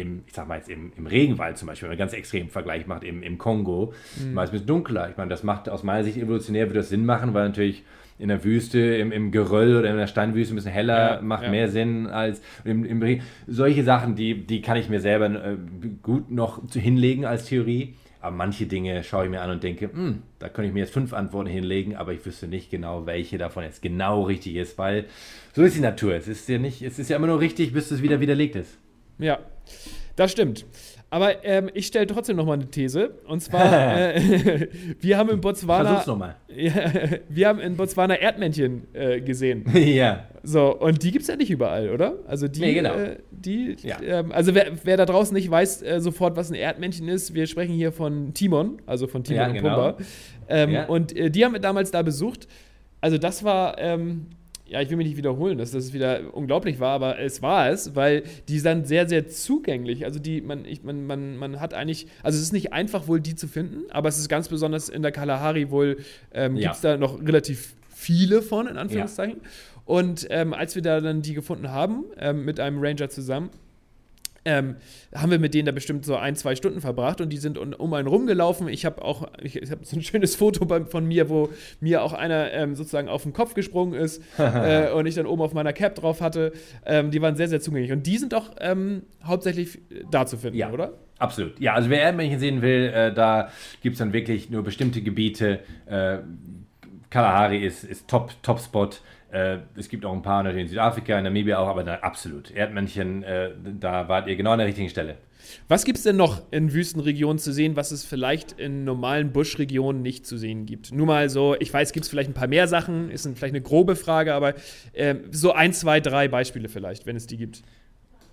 [SPEAKER 3] im, ich sag mal jetzt im, im Regenwald zum Beispiel, wenn man einen ganz extremen Vergleich macht, im, im Kongo, mhm. mal ein bisschen dunkler. Ich meine, das macht aus meiner Sicht evolutionär würde das Sinn machen, weil natürlich in der Wüste, im, im Geröll oder in der Steinwüste ein bisschen heller ja, macht ja. mehr Sinn als im, im, solche Sachen, die, die kann ich mir selber äh, gut noch hinlegen als Theorie. Aber manche Dinge schaue ich mir an und denke, hm, da könnte ich mir jetzt fünf Antworten hinlegen, aber ich wüsste nicht genau, welche davon jetzt genau richtig ist, weil so ist die Natur. Es ist ja nicht, es ist ja immer nur richtig, bis es wieder widerlegt ist.
[SPEAKER 1] Ja, das stimmt. Aber ähm, ich stelle trotzdem noch mal eine These. Und zwar, äh, wir haben in Botswana.
[SPEAKER 3] Versuch's nochmal.
[SPEAKER 1] Ja, wir haben in Botswana Erdmännchen äh, gesehen.
[SPEAKER 3] ja.
[SPEAKER 1] So, und die gibt es ja nicht überall, oder? Also die,
[SPEAKER 3] nee, genau.
[SPEAKER 1] äh, die, ja. ähm, also wer, wer, da draußen nicht weiß äh, sofort, was ein Erdmännchen ist, wir sprechen hier von Timon, also von Timon
[SPEAKER 3] ja,
[SPEAKER 1] und
[SPEAKER 3] genau.
[SPEAKER 1] Pumba. Ähm. Und äh, die haben wir damals da besucht. Also das war, ähm, ja, ich will mich nicht wiederholen, dass das wieder unglaublich war, aber es war es, weil die sind sehr, sehr zugänglich. Also die, man, ich, man, man, man hat eigentlich, also es ist nicht einfach wohl die zu finden, aber es ist ganz besonders in der Kalahari wohl, ähm, ja. gibt es da noch relativ viele von, in Anführungszeichen. Ja. Und ähm, als wir da dann die gefunden haben, ähm, mit einem Ranger zusammen, ähm, haben wir mit denen da bestimmt so ein, zwei Stunden verbracht und die sind um, um einen rumgelaufen. Ich habe auch, ich, ich habe so ein schönes Foto bei, von mir, wo mir auch einer ähm, sozusagen auf den Kopf gesprungen ist äh, und ich dann oben auf meiner Cap drauf hatte. Ähm, die waren sehr, sehr zugänglich und die sind doch ähm, hauptsächlich da zu finden,
[SPEAKER 3] ja.
[SPEAKER 1] oder?
[SPEAKER 3] Absolut. Ja, also wer Erdmännchen sehen will, äh, da gibt es dann wirklich nur bestimmte Gebiete. Äh, Kalahari ist, ist Top, Top Spot. Äh, es gibt auch ein paar natürlich in Südafrika, in Namibia auch, aber da, absolut. Erdmännchen, äh, da wart ihr genau an der richtigen Stelle.
[SPEAKER 1] Was gibt es denn noch in Wüstenregionen zu sehen, was es vielleicht in normalen Buschregionen nicht zu sehen gibt? Nur mal so, ich weiß, gibt es vielleicht ein paar mehr Sachen, ist vielleicht eine grobe Frage, aber äh, so ein, zwei, drei Beispiele vielleicht, wenn es die gibt.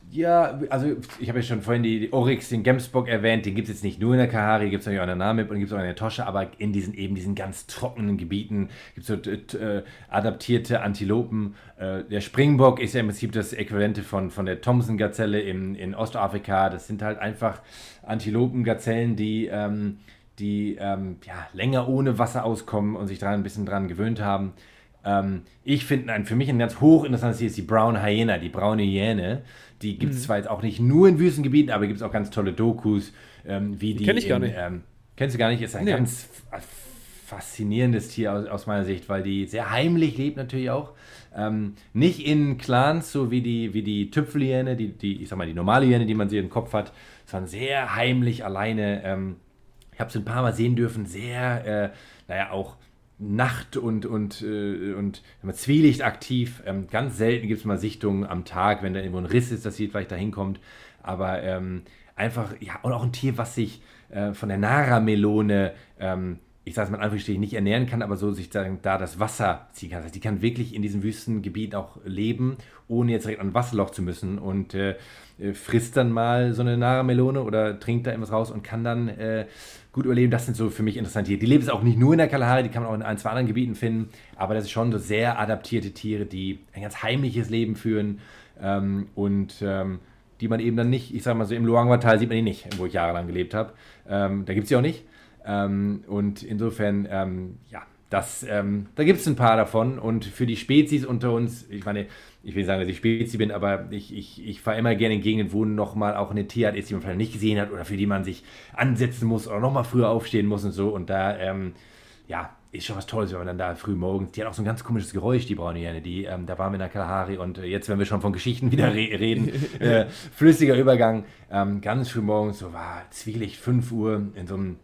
[SPEAKER 3] Ja, also ich habe ja schon vorhin die, die Oryx, den Gemsbock erwähnt, den gibt es jetzt nicht nur in der Kahari, gibt es natürlich auch in der Namib und gibt es auch in der Tosche, aber in diesen eben diesen ganz trockenen Gebieten gibt es so äh, adaptierte Antilopen. Äh, der Springbock ist ja im Prinzip das Äquivalente von, von der Thomson-Gazelle in, in Ostafrika. Das sind halt einfach Antilopen-Gazellen, die, ähm, die ähm, ja, länger ohne Wasser auskommen und sich da ein bisschen dran gewöhnt haben. Ähm, ich finde, für mich ein ganz hochinteressantes Tier ist die Brown Hyena, die braune Hyäne. Die gibt es mhm. zwar jetzt auch nicht nur in Wüstengebieten, aber gibt es auch ganz tolle Dokus, ähm, wie die.
[SPEAKER 1] Kenn ich gar nicht.
[SPEAKER 3] Ähm, kennst du gar nicht? Ist ein nee. ganz faszinierendes Tier aus, aus, meiner Sicht, weil die sehr heimlich lebt natürlich auch. Ähm, nicht in Clans, so wie die, wie die Tüpfelhyäne, die, die, ich sag mal, die normale Hyäne, die man sie im Kopf hat, sondern sehr heimlich alleine. Ähm, ich habe sie ein paar Mal sehen dürfen, sehr, äh, naja, auch Nacht und, und, äh, und Zwielicht aktiv. Ähm, ganz selten gibt es mal Sichtungen am Tag, wenn da irgendwo ein Riss ist, dass sie vielleicht da hinkommt. Aber ähm, einfach, ja, und auch ein Tier, was sich äh, von der Nara-Melone, ähm, ich sage es mal in nicht ernähren kann, aber so sich da, da das Wasser ziehen kann. Das heißt, die kann wirklich in diesem Wüstengebiet auch leben, ohne jetzt direkt an ein Wasserloch zu müssen und äh, äh, frisst dann mal so eine Nara-Melone oder trinkt da irgendwas raus und kann dann äh, gut überleben. Das sind so für mich interessante Tiere. Die leben es auch nicht nur in der Kalahari, die kann man auch in ein, zwei anderen Gebieten finden, aber das sind schon so sehr adaptierte Tiere, die ein ganz heimliches Leben führen ähm, und ähm, die man eben dann nicht, ich sag mal so, im Luangwa-Tal sieht man die nicht, wo ich jahrelang gelebt habe. Ähm, da gibt es sie auch nicht. Ähm, und insofern, ähm, ja, das, ähm, da gibt es ein paar davon. Und für die Spezies unter uns, ich meine, ich will sagen, dass ich Spezi bin, aber ich, ich, ich fahre immer gerne in Gegenden, wo nochmal auch eine Tierart ist, die man vielleicht nicht gesehen hat oder für die man sich ansetzen muss oder nochmal früher aufstehen muss und so. Und da, ähm, ja, ist schon was Tolles, wenn man dann da früh morgens, die hat auch so ein ganz komisches Geräusch, die braune Hyäne, die, ähm, da waren wir in der Kalahari und äh, jetzt, wenn wir schon von Geschichten wieder re reden, äh, flüssiger Übergang, ähm, ganz früh morgens, so war Zwielicht, 5 Uhr, in so einem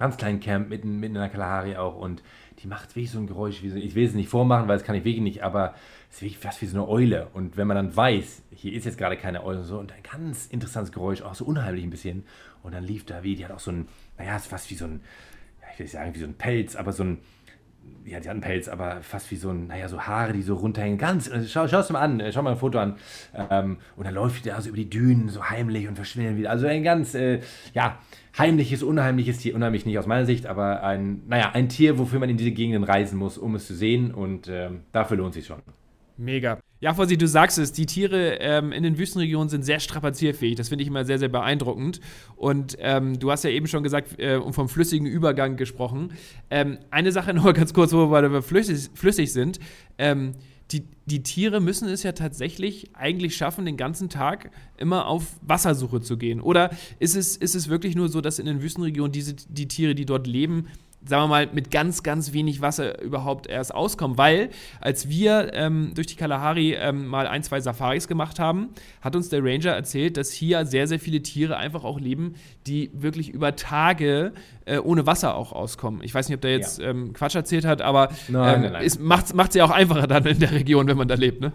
[SPEAKER 3] ganz kleinen Camp mitten, mitten in der Kalahari auch und die macht wirklich so ein Geräusch, wie so, ich will es nicht vormachen, weil das kann ich wirklich nicht, aber es ist wirklich fast wie so eine Eule. Und wenn man dann weiß, hier ist jetzt gerade keine Eule und so, und ein ganz interessantes Geräusch, auch so unheimlich ein bisschen, und dann lief da wie, die hat auch so ein, naja, es ist fast wie so ein, ich will nicht sagen wie so ein Pelz, aber so ein, ja, die hat einen Pelz, aber fast wie so ein, naja, so Haare, die so runterhängen. Ganz, äh, schau, schau es mal an, äh, schau mal ein Foto an. Ähm, und dann läuft die da so über die Dünen, so heimlich und verschwindet wieder. Also ein ganz, äh, ja, heimliches, unheimliches Tier. Unheimlich nicht aus meiner Sicht, aber ein, naja, ein Tier, wofür man in diese Gegenden reisen muss, um es zu sehen. Und ähm, dafür lohnt sich schon.
[SPEAKER 1] Mega. Ja, Fossi, du sagst es, die Tiere ähm, in den Wüstenregionen sind sehr strapazierfähig. Das finde ich immer sehr, sehr beeindruckend. Und ähm, du hast ja eben schon gesagt äh, vom flüssigen Übergang gesprochen. Ähm, eine Sache noch ganz kurz, wo wir flüssig, flüssig sind. Ähm, die, die Tiere müssen es ja tatsächlich eigentlich schaffen, den ganzen Tag immer auf Wassersuche zu gehen. Oder ist es, ist es wirklich nur so, dass in den Wüstenregionen diese, die Tiere, die dort leben, sagen wir mal, mit ganz, ganz wenig Wasser überhaupt erst auskommen. Weil, als wir ähm, durch die Kalahari ähm, mal ein, zwei Safaris gemacht haben, hat uns der Ranger erzählt, dass hier sehr, sehr viele Tiere einfach auch leben, die wirklich über Tage äh, ohne Wasser auch auskommen. Ich weiß nicht, ob der jetzt ja. ähm, Quatsch erzählt hat, aber
[SPEAKER 3] nein, nein, nein.
[SPEAKER 1] macht es ja auch einfacher dann in der Region, wenn man da lebt, ne?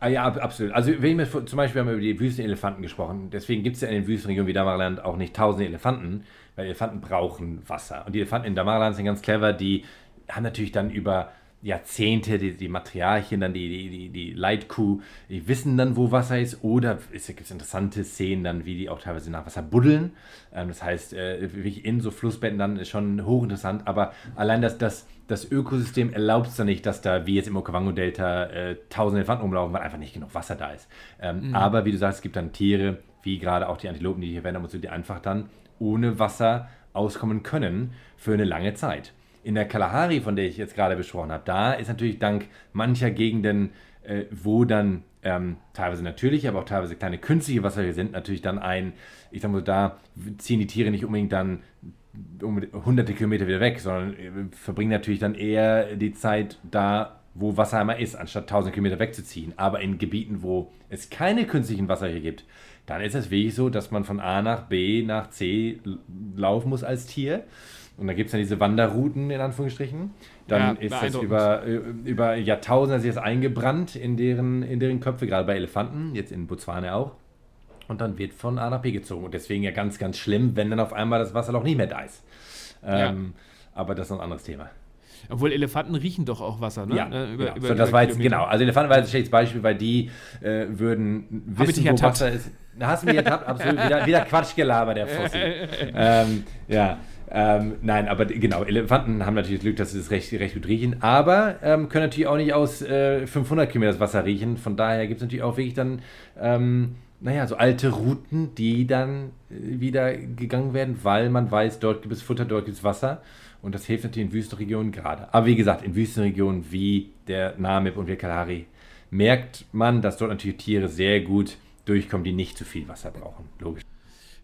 [SPEAKER 3] Ah, ja, absolut. Also, wenn wir zum Beispiel haben wir über die Wüstenelefanten gesprochen. Deswegen gibt es ja in den Wüstenregionen wie Damaraland auch nicht tausende Elefanten weil Elefanten brauchen Wasser. Und die Elefanten in Damaraland sind ganz clever, die haben natürlich dann über Jahrzehnte, die, die Matriarchen, dann die, die, die, die Leitkuh, die wissen dann, wo Wasser ist. Oder es gibt interessante Szenen dann, wie die auch teilweise nach Wasser buddeln. Ähm, das heißt, äh, wirklich in so Flussbetten dann ist schon hochinteressant. Aber allein das, das, das Ökosystem erlaubt es dann nicht, dass da, wie jetzt im Okavango-Delta, äh, tausende Elefanten rumlaufen, weil einfach nicht genug Wasser da ist. Ähm, mhm. Aber wie du sagst, es gibt dann Tiere, wie gerade auch die Antilopen, die hier werden, die einfach dann ohne Wasser auskommen können für eine lange Zeit. In der Kalahari, von der ich jetzt gerade besprochen habe, da ist natürlich dank mancher Gegenden, äh, wo dann ähm, teilweise natürliche, aber auch teilweise kleine künstliche Wasser hier sind, natürlich dann ein, ich sag mal da ziehen die Tiere nicht unbedingt dann hunderte Kilometer wieder weg, sondern äh, verbringen natürlich dann eher die Zeit da, wo Wasser einmal ist, anstatt tausend Kilometer wegzuziehen. Aber in Gebieten, wo es keine künstlichen Wasser hier gibt, dann ist es wirklich so, dass man von A nach B nach C laufen muss als Tier. Und da gibt es dann diese Wanderrouten in Anführungsstrichen. Dann ja, ist das über, über Jahrtausende ist eingebrannt in deren, in deren Köpfe, gerade bei Elefanten, jetzt in Botswana auch. Und dann wird von A nach B gezogen. Und deswegen ja ganz, ganz schlimm, wenn dann auf einmal das Wasser noch nicht mehr da ist. Ähm, ja. Aber das ist noch ein anderes Thema.
[SPEAKER 1] Obwohl Elefanten riechen doch auch Wasser, ne?
[SPEAKER 3] Ja, äh, über, genau. Über, so, das war jetzt, genau. Also Elefanten war jetzt ein schlechtes Beispiel, weil die äh, würden wissen, wo. Wasser ist. Hast mich ertappt? Absolut. Wieder, wieder Quatschgelaber, der Fossi. ähm, ja. Ähm, nein, aber genau, Elefanten haben natürlich das Glück, dass sie das recht, recht gut riechen, aber ähm, können natürlich auch nicht aus äh, 500 Kilometer das Wasser riechen. Von daher gibt es natürlich auch wirklich dann, ähm, naja, so alte Routen, die dann äh, wieder gegangen werden, weil man weiß, dort gibt es Futter, dort gibt es Wasser. Und das hilft natürlich in Wüstenregionen gerade. Aber wie gesagt, in Wüstenregionen wie der Namib und der Kalahari merkt man, dass dort natürlich Tiere sehr gut durchkommen, die nicht zu viel Wasser brauchen. Logisch.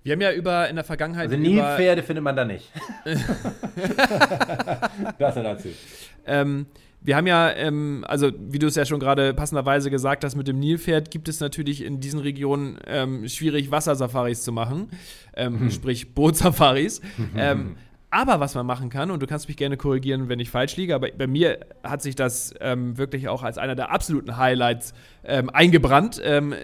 [SPEAKER 1] Wir haben ja über in der Vergangenheit.
[SPEAKER 3] Also Nilpferde findet man da nicht.
[SPEAKER 1] das dazu. Ähm, wir haben ja, ähm, also wie du es ja schon gerade passenderweise gesagt hast, mit dem Nilpferd gibt es natürlich in diesen Regionen ähm, schwierig, Wassersafaris zu machen, ähm, hm. sprich Bootsafaris. aber was man machen kann, und du kannst mich gerne korrigieren, wenn ich falsch liege, aber bei mir hat sich das ähm, wirklich auch als einer der absoluten Highlights ähm, eingebrannt. Ähm,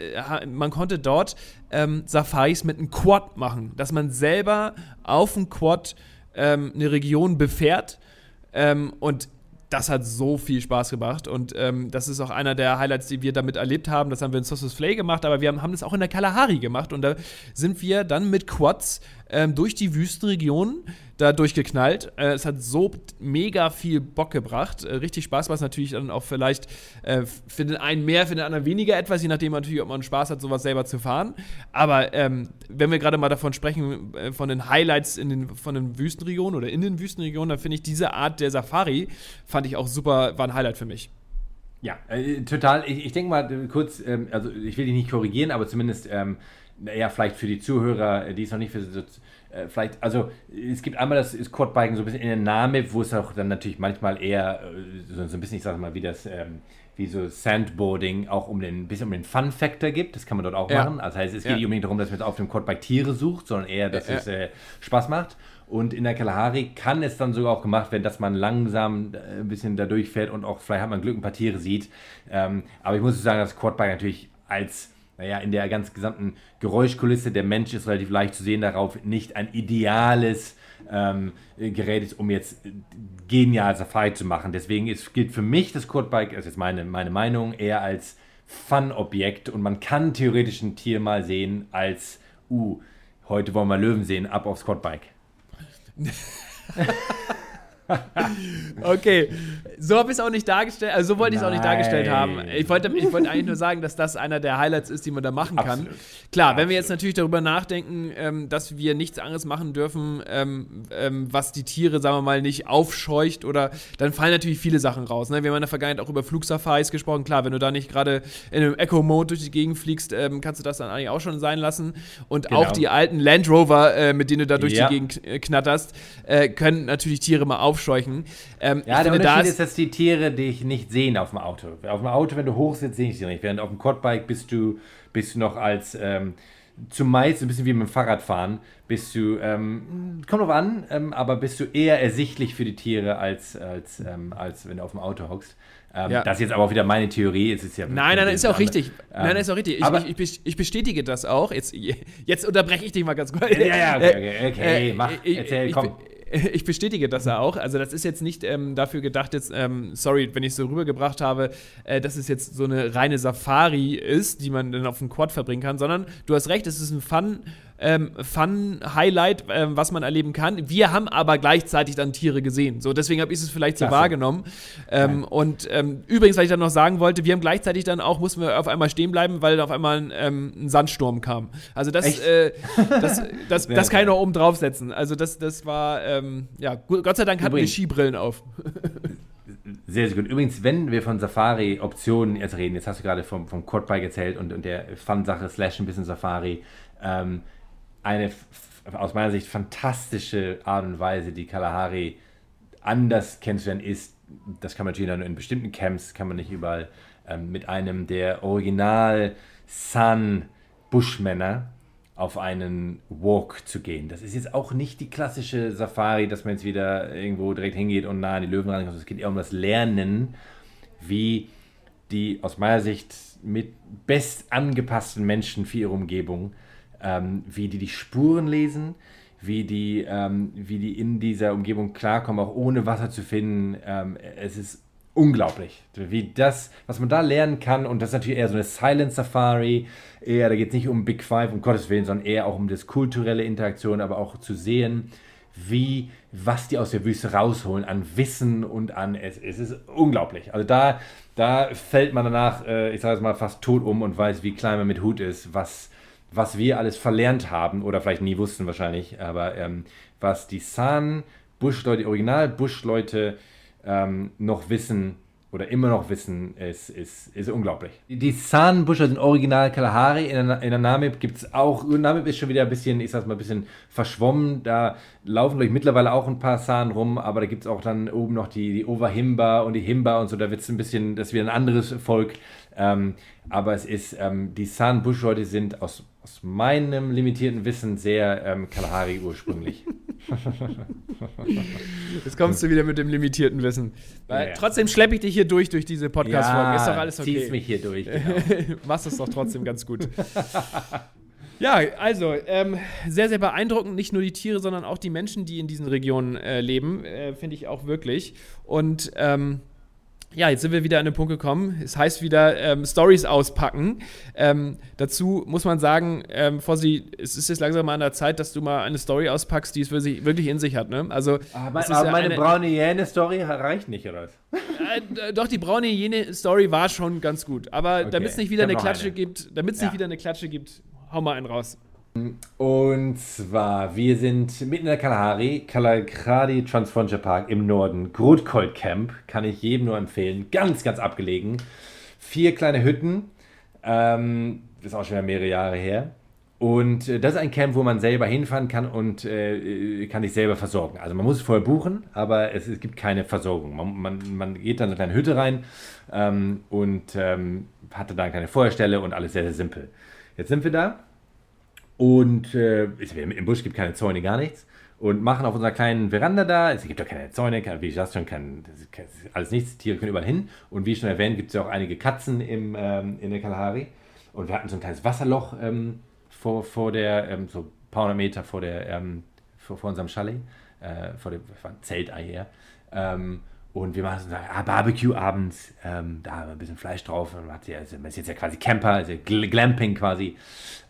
[SPEAKER 1] man konnte dort ähm, Safaris mit einem Quad machen, dass man selber auf dem Quad ähm, eine Region befährt ähm, und das hat so viel Spaß gemacht und ähm, das ist auch einer der Highlights, die wir damit erlebt haben. Das haben wir in Sauces Flay gemacht, aber wir haben, haben das auch in der Kalahari gemacht und da sind wir dann mit Quads ähm, durch die Wüstenregion da durchgeknallt. Äh, es hat so mega viel Bock gebracht. Äh, richtig Spaß war es natürlich dann auch vielleicht äh, für den einen mehr, für den anderen weniger etwas, je nachdem natürlich, ob man Spaß hat, sowas selber zu fahren. Aber ähm, wenn wir gerade mal davon sprechen, äh, von den Highlights in den, von den Wüstenregionen oder in den Wüstenregionen, dann finde ich diese Art der Safari, fand ich auch super, war ein Highlight für mich.
[SPEAKER 3] Ja, äh, total. Ich, ich denke mal kurz, ähm, also ich will dich nicht korrigieren, aber zumindest ähm, ja, vielleicht für die Zuhörer, äh, die es noch nicht für so, äh, vielleicht, also es gibt einmal das Quadbiken so ein bisschen in der Name, wo es auch dann natürlich manchmal eher äh, so, so ein bisschen, ich sag mal, wie das, ähm, wie so Sandboarding auch um den, ein bisschen um den Fun-Factor gibt. Das kann man dort auch ja. machen. Also heißt, es geht ja. nicht unbedingt darum, dass man auf dem Quadbike Tiere sucht, sondern eher, dass ja. es äh, Spaß macht. Und in der Kalahari kann es dann sogar auch gemacht werden, dass man langsam äh, ein bisschen da durchfährt und auch vielleicht hat man Glück, ein paar Tiere sieht. Ähm, aber ich muss sagen, dass Quadbike natürlich als naja, in der ganz gesamten Geräuschkulisse, der Mensch ist relativ leicht zu sehen darauf, nicht ein ideales ähm, Gerät ist, um jetzt genial Safari zu machen. Deswegen ist, gilt für mich das Quadbike, das ist meine, meine Meinung, eher als Fun-Objekt und man kann theoretisch ein Tier mal sehen als, uh, heute wollen wir Löwen sehen, ab aufs Quadbike.
[SPEAKER 1] okay, so habe ich es auch nicht dargestellt, also so wollte ich es auch nicht dargestellt haben. Ich wollte, ich wollte eigentlich nur sagen, dass das einer der Highlights ist, die man da machen kann. Absolut. Klar, Absolut. wenn wir jetzt natürlich darüber nachdenken, ähm, dass wir nichts anderes machen dürfen, ähm, ähm, was die Tiere, sagen wir mal, nicht aufscheucht oder dann fallen natürlich viele Sachen raus. Ne? Wir haben in der Vergangenheit auch über Flugsafaris gesprochen. Klar, wenn du da nicht gerade in einem Echo-Mode durch die Gegend fliegst, ähm, kannst du das dann eigentlich auch schon sein lassen. Und genau. auch die alten Land Rover, äh, mit denen du da durch ja. die Gegend äh, knatterst, äh, können natürlich Tiere mal aufscheuchen.
[SPEAKER 3] Ähm, ja, der Unterschied ist, dass die Tiere dich nicht sehen auf dem Auto. Auf dem Auto, wenn du hoch sitzt, sehe ich sie nicht. Während auf dem Quadbike bist du, bist du noch als ähm, zumeist ein bisschen wie mit dem Fahrradfahren, bist du, ähm, kommt drauf an, ähm, aber bist du eher ersichtlich für die Tiere, als, als, ähm, als wenn du auf dem Auto hockst. Ähm, ja. Das ist jetzt aber auch wieder meine Theorie. Es ist ja
[SPEAKER 1] nein, nein, ist auch richtig. nein, nein, ist auch richtig. Ich, aber ich, ich, bestätige das auch. Jetzt, jetzt unterbreche ich dich mal ganz kurz.
[SPEAKER 3] Ja, ja, okay, okay, okay. Äh, mach, erzähl, komm.
[SPEAKER 1] ich bestätige das ja auch. Also das ist jetzt nicht ähm, dafür gedacht, jetzt, ähm, sorry, wenn ich es so rübergebracht habe, äh, dass es jetzt so eine reine Safari ist, die man dann auf dem Quad verbringen kann, sondern du hast recht, es ist ein Fun- ähm, Fun-Highlight, ähm, was man erleben kann. Wir haben aber gleichzeitig dann Tiere gesehen. So, deswegen habe ich es vielleicht so Klasse. wahrgenommen. Ähm, und ähm, übrigens, was ich dann noch sagen wollte, wir haben gleichzeitig dann auch, mussten wir auf einmal stehen bleiben, weil auf einmal ein, ähm, ein Sandsturm kam. Also das, äh, das, das, das, kann ich noch oben draufsetzen. Also das, das war, ähm, ja, Gott sei Dank hatten wir Skibrillen auf.
[SPEAKER 3] Sehr, sehr gut. Übrigens, wenn wir von Safari-Optionen jetzt reden, jetzt hast du gerade vom, vom Quadbike erzählt und, und der Fun-Sache slash ein bisschen Safari. Ähm, eine aus meiner Sicht fantastische Art und Weise, die Kalahari anders kennenzulernen ist. Das kann man natürlich dann in bestimmten Camps, kann man nicht überall, ähm, mit einem der Original Sun Bushmänner auf einen Walk zu gehen. Das ist jetzt auch nicht die klassische Safari, dass man jetzt wieder irgendwo direkt hingeht und nah an die Löwen rankommt. Es geht eher um das Lernen, wie die aus meiner Sicht mit best angepassten Menschen für ihre Umgebung ähm, wie die die Spuren lesen, wie die, ähm, wie die in dieser Umgebung klarkommen, auch ohne Wasser zu finden. Ähm, es ist unglaublich, wie das, was man da lernen kann. Und das ist natürlich eher so eine Silent Safari. Eher, da geht es nicht um Big Five, um Gottes Willen, sondern eher auch um das kulturelle Interaktion, aber auch zu sehen, wie, was die aus der Wüste rausholen an Wissen und an, es, es ist unglaublich. Also da, da fällt man danach, äh, ich sage es mal, fast tot um und weiß, wie klein man mit Hut ist, was, was wir alles verlernt haben oder vielleicht nie wussten wahrscheinlich, aber ähm, was die San Bush-Leute, Original-Bush-Leute ähm, noch wissen oder immer noch wissen, ist, ist, ist unglaublich. Die San Busher sind original Kalahari. In der, in der Namib gibt es auch, Namib ist schon wieder ein bisschen, ich sag's mal, ein bisschen verschwommen. Da laufen, ich, mittlerweile auch ein paar San rum, aber da gibt es auch dann oben noch die, die Overhimba und die Himba und so. Da wird es ein bisschen, das ist wieder ein anderes Volk. Ähm, aber es ist, ähm, die San Bush-Leute sind aus aus meinem limitierten Wissen sehr ähm, Kalahari ursprünglich.
[SPEAKER 1] Jetzt kommst du wieder mit dem limitierten Wissen. Weil ja. Trotzdem schleppe ich dich hier durch, durch diese Podcast-Folgen.
[SPEAKER 3] Ja, ist doch alles okay. Ziehst mich hier durch.
[SPEAKER 1] Genau. Machst es doch trotzdem ganz gut. Ja, also ähm, sehr, sehr beeindruckend. Nicht nur die Tiere, sondern auch die Menschen, die in diesen Regionen äh, leben, äh, finde ich auch wirklich. Und ähm, ja, jetzt sind wir wieder an den Punkt gekommen. Es heißt wieder ähm, Stories auspacken. Ähm, dazu muss man sagen, ähm, Fossi, es ist jetzt langsam mal an der Zeit, dass du mal eine Story auspackst, die es wirklich in sich hat. Ne? Also,
[SPEAKER 3] aber, aber ja meine eine, braune Hyäne-Story reicht nicht, oder?
[SPEAKER 1] Äh, doch, die braune Hyäne-Story war schon ganz gut. Aber okay. damit es nicht wieder eine Klatsche eine. gibt, damit es ja. nicht wieder eine Klatsche gibt, hau mal einen raus.
[SPEAKER 3] Und zwar, wir sind mitten in der Kalahari, Kalakradi Transfrontier Park im Norden, Grotkold Camp, kann ich jedem nur empfehlen. Ganz, ganz abgelegen. Vier kleine Hütten, ähm, ist auch schon mehrere Jahre her. Und äh, das ist ein Camp, wo man selber hinfahren kann und äh, kann sich selber versorgen. Also man muss es vorher buchen, aber es, es gibt keine Versorgung. Man, man, man, geht dann in eine kleine Hütte rein ähm, und ähm, hatte da keine Feuerstelle und alles sehr, sehr simpel. Jetzt sind wir da und äh, im Busch gibt keine Zäune, gar nichts. Und machen auf unserer kleinen Veranda da, es gibt doch keine Zäune, wie ich das schon, kann, alles nichts, Tiere können überall hin. Und wie schon erwähnt, gibt es ja auch einige Katzen im, ähm, in der Kalahari. Und wir hatten so ein kleines Wasserloch ähm, vor, vor der, ähm, so ein paar hundert Meter vor, der, ähm, vor, vor unserem Chalet. äh, vor dem Zelt hier. Ähm, und wir machen so ah, Barbecue abends, ähm, da haben wir ein bisschen Fleisch drauf. Und man, hat also man ist jetzt ja quasi Camper, also Glamping quasi.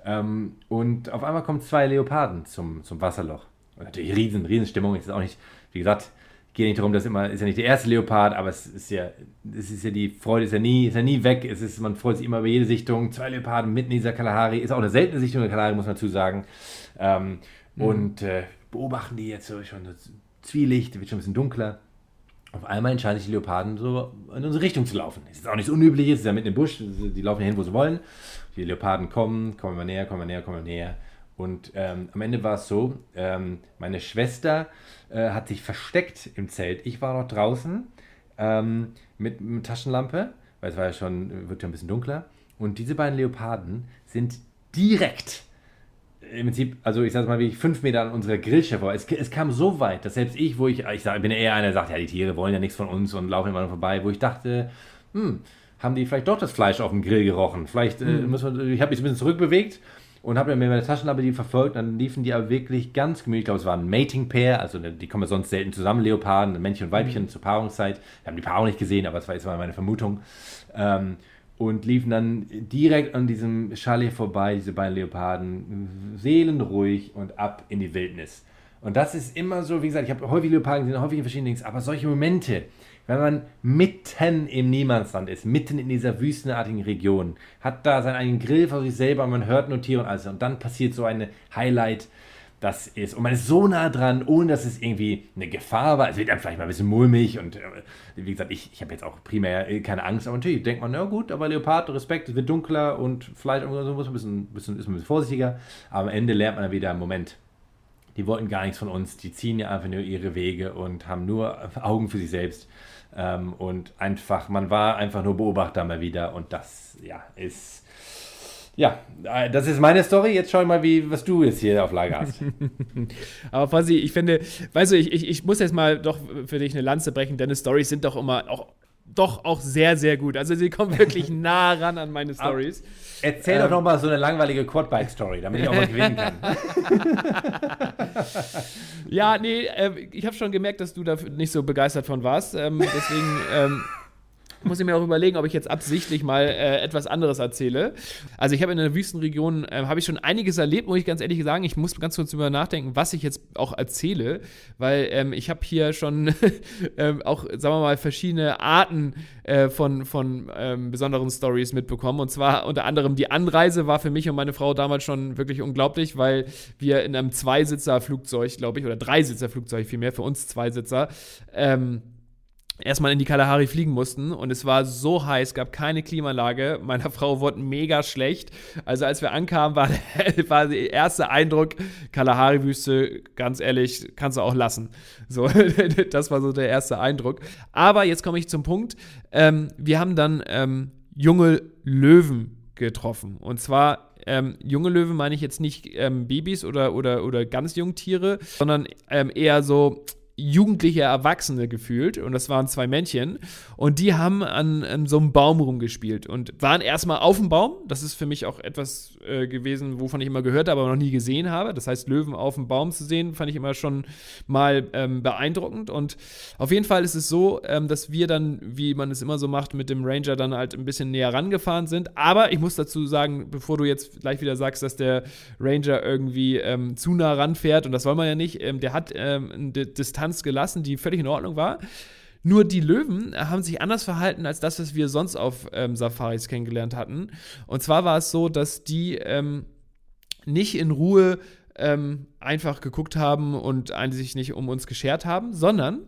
[SPEAKER 3] Ähm, und auf einmal kommen zwei Leoparden zum, zum Wasserloch. Und natürlich riesen, riesen Stimmung. Es ist auch nicht, wie gesagt, geht nicht darum, dass immer, ist ja nicht der erste Leopard, aber es ist ja, es ist ja die Freude ist ja nie, ist ja nie weg. Es ist, man freut sich immer über jede Sichtung. Zwei Leoparden mitten in dieser Kalahari. Ist auch eine seltene Sichtung der Kalahari, muss man dazu sagen. Ähm, mhm. Und äh, beobachten die jetzt so schon so Zwielicht, wird schon ein bisschen dunkler. Auf einmal entscheiden sich die Leoparden so in unsere Richtung zu laufen. Es ist auch nichts Unübliches, es ist ja mitten im Busch, die laufen hin, wo sie wollen. Die Leoparden kommen, kommen wir näher, kommen wir näher, kommen wir näher. Und ähm, am Ende war es so, ähm, meine Schwester äh, hat sich versteckt im Zelt. Ich war noch draußen ähm, mit, mit Taschenlampe, weil es war ja schon, wird ja ein bisschen dunkler. Und diese beiden Leoparden sind direkt im Prinzip, also ich sag mal, wie fünf Meter an unserer Grillchef war. Es, es, kam so weit, dass selbst ich, wo ich, ich sag, bin eher einer, der sagt, ja, die Tiere wollen ja nichts von uns und laufen immer noch vorbei, wo ich dachte, hm, haben die vielleicht doch das Fleisch auf dem Grill gerochen? Vielleicht äh, hm. muss man, ich habe mich ein bisschen zurückbewegt und habe mir meine Taschenlampe die verfolgt. Dann liefen die aber wirklich ganz gemütlich. Ich glaube, es war ein Mating-Pair, also die kommen sonst selten zusammen, Leoparden, Männchen und Weibchen mhm. zur Paarungszeit. Wir haben die Paarung nicht gesehen, aber das war jetzt mal meine Vermutung. Ähm, und liefen dann direkt an diesem Chalet vorbei, diese beiden Leoparden, seelenruhig und ab in die Wildnis. Und das ist immer so, wie gesagt, ich habe häufig Leoparden gesehen, häufig in verschiedenen Dings, aber solche Momente, wenn man mitten im Niemandsland ist, mitten in dieser wüstenartigen Region, hat da seinen eigenen Grill für sich selber, man hört nur Tiere und alles, und dann passiert so eine Highlight- das ist. Und man ist so nah dran, ohne dass es irgendwie eine Gefahr war. Es wird dann vielleicht mal ein bisschen mulmig und äh, wie gesagt, ich, ich habe jetzt auch primär äh, keine Angst, aber natürlich denkt man, na gut, aber Leopard, Respekt, es wird dunkler und vielleicht so muss man ein bisschen, bisschen, ist man ein bisschen vorsichtiger. Aber am Ende lernt man dann wieder, Moment, die wollten gar nichts von uns, die ziehen ja einfach nur ihre Wege und haben nur Augen für sich selbst. Ähm, und einfach, man war einfach nur Beobachter mal wieder und das, ja, ist ja, äh, das ist meine Story. Jetzt schau mal, wie, was du jetzt hier auf Lager hast.
[SPEAKER 1] Aber Fossi, ich finde, weißt du, ich, ich, ich muss jetzt mal doch für dich eine Lanze brechen. Deine Stories sind doch immer auch, doch auch sehr, sehr gut. Also sie kommen wirklich nah ran an meine Stories.
[SPEAKER 3] Erzähl ähm, doch noch mal so eine langweilige Quadbike-Story, damit ich auch mal gewinnen kann.
[SPEAKER 1] ja, nee, äh, ich habe schon gemerkt, dass du da nicht so begeistert von warst. Ähm, deswegen ähm, muss ich mir auch überlegen, ob ich jetzt absichtlich mal äh, etwas anderes erzähle. Also ich habe in der Wüstenregion, äh, habe ich schon einiges erlebt, muss ich ganz ehrlich sagen. Ich muss ganz kurz über nachdenken, was ich jetzt auch erzähle, weil ähm, ich habe hier schon ähm, auch, sagen wir mal, verschiedene Arten äh, von, von ähm, besonderen Stories mitbekommen. Und zwar unter anderem die Anreise war für mich und meine Frau damals schon wirklich unglaublich, weil wir in einem Zweisitzer-Flugzeug, glaube ich, oder Dreisitzer-Flugzeug vielmehr, für uns Zweisitzer, ähm, erstmal in die Kalahari fliegen mussten und es war so heiß, gab keine Klimaanlage. Meiner Frau wurde mega schlecht. Also als wir ankamen, war, war der erste Eindruck, Kalahari-Wüste, ganz ehrlich, kannst du auch lassen. So, das war so der erste Eindruck. Aber jetzt komme ich zum Punkt. Ähm, wir haben dann ähm, junge Löwen getroffen. Und zwar ähm, junge Löwen meine ich jetzt nicht ähm, Babys oder, oder, oder ganz Jungtiere, sondern ähm, eher so jugendliche Erwachsene gefühlt und das waren zwei Männchen und die haben an, an so einem Baum rumgespielt und waren erstmal auf dem Baum. Das ist für mich auch etwas äh, gewesen, wovon ich immer gehört habe, aber noch nie gesehen habe. Das heißt, Löwen auf dem Baum zu sehen, fand ich immer schon mal ähm, beeindruckend und auf jeden Fall ist es so, ähm, dass wir dann, wie man es immer so macht, mit dem Ranger dann halt ein bisschen näher rangefahren sind. Aber ich muss dazu sagen, bevor du jetzt gleich wieder sagst, dass der Ranger irgendwie ähm, zu nah ranfährt und das soll man ja nicht, ähm, der hat ähm, eine Distanz Distanz gelassen, die völlig in Ordnung war. Nur die Löwen haben sich anders verhalten als das, was wir sonst auf ähm, Safaris kennengelernt hatten. Und zwar war es so, dass die ähm, nicht in Ruhe ähm, einfach geguckt haben und sich nicht um uns geschert haben, sondern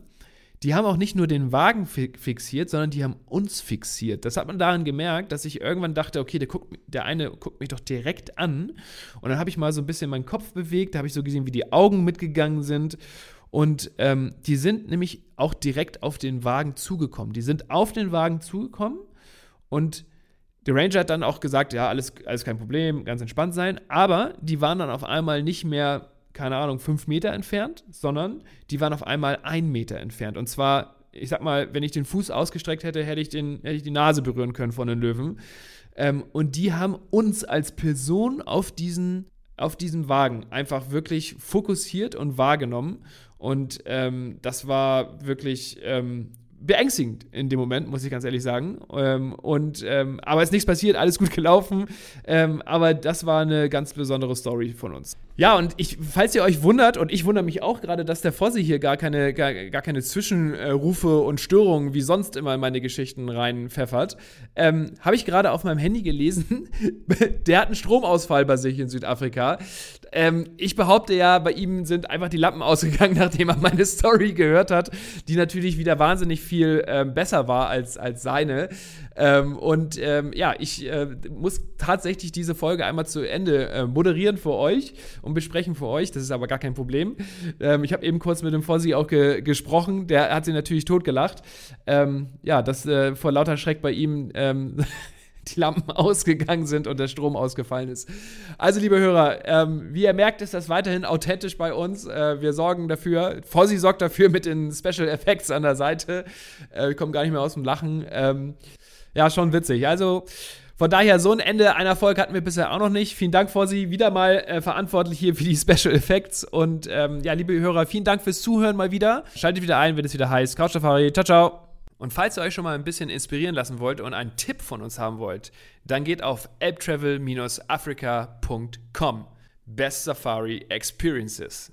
[SPEAKER 1] die haben auch nicht nur den Wagen fixiert, sondern die haben uns fixiert. Das hat man daran gemerkt, dass ich irgendwann dachte, okay, der, guckt, der eine guckt mich doch direkt an. Und dann habe ich mal so ein bisschen meinen Kopf bewegt, da habe ich so gesehen, wie die Augen mitgegangen sind. Und ähm, die sind nämlich auch direkt auf den Wagen zugekommen. Die sind auf den Wagen zugekommen und der Ranger hat dann auch gesagt, ja, alles, alles kein Problem, ganz entspannt sein. Aber die waren dann auf einmal nicht mehr, keine Ahnung, fünf Meter entfernt, sondern die waren auf einmal ein Meter entfernt. Und zwar, ich sag mal, wenn ich den Fuß ausgestreckt hätte, hätte ich, den, hätte ich die Nase berühren können von den Löwen. Ähm, und die haben uns als Person auf diesen auf diesem Wagen einfach wirklich fokussiert und wahrgenommen. Und ähm, das war wirklich ähm, beängstigend in dem Moment, muss ich ganz ehrlich sagen. Ähm, und, ähm, aber es ist nichts passiert, alles gut gelaufen. Ähm, aber das war eine ganz besondere Story von uns. Ja, und ich, falls ihr euch wundert, und ich wundere mich auch gerade, dass der Fossi hier gar keine, gar, gar keine Zwischenrufe und Störungen wie sonst immer in meine Geschichten reinpfeffert, ähm, habe ich gerade auf meinem Handy gelesen, der hat einen Stromausfall bei sich in Südafrika. Ähm, ich behaupte ja, bei ihm sind einfach die Lampen ausgegangen, nachdem er meine Story gehört hat, die natürlich wieder wahnsinnig viel ähm, besser war als, als seine. Ähm, und ähm, ja, ich äh, muss tatsächlich diese Folge einmal zu Ende äh, moderieren für euch und besprechen für euch. Das ist aber gar kein Problem. Ähm, ich habe eben kurz mit dem Fossi auch ge gesprochen. Der hat sie natürlich totgelacht. Ähm, ja, dass äh, vor lauter Schreck bei ihm die Lampen ausgegangen sind und der Strom ausgefallen ist. Also, liebe Hörer, ähm, wie ihr merkt, ist das weiterhin authentisch bei uns. Äh, wir sorgen dafür, Fossi sorgt dafür mit den Special Effects an der Seite. Äh, wir kommen gar nicht mehr aus dem Lachen. Ähm, ja, schon witzig. Also von daher, so ein Ende einer Folge hatten wir bisher auch noch nicht. Vielen Dank, Vorsi, wieder mal äh, verantwortlich hier für die Special Effects. Und ähm, ja, liebe Hörer, vielen Dank fürs Zuhören mal wieder. Schaltet wieder ein, wenn es wieder heißt. Couch Safari. Ciao, ciao. Und falls ihr euch schon mal ein bisschen inspirieren lassen wollt und einen Tipp von uns haben wollt, dann geht auf elbtravel-africa.com. Best Safari Experiences.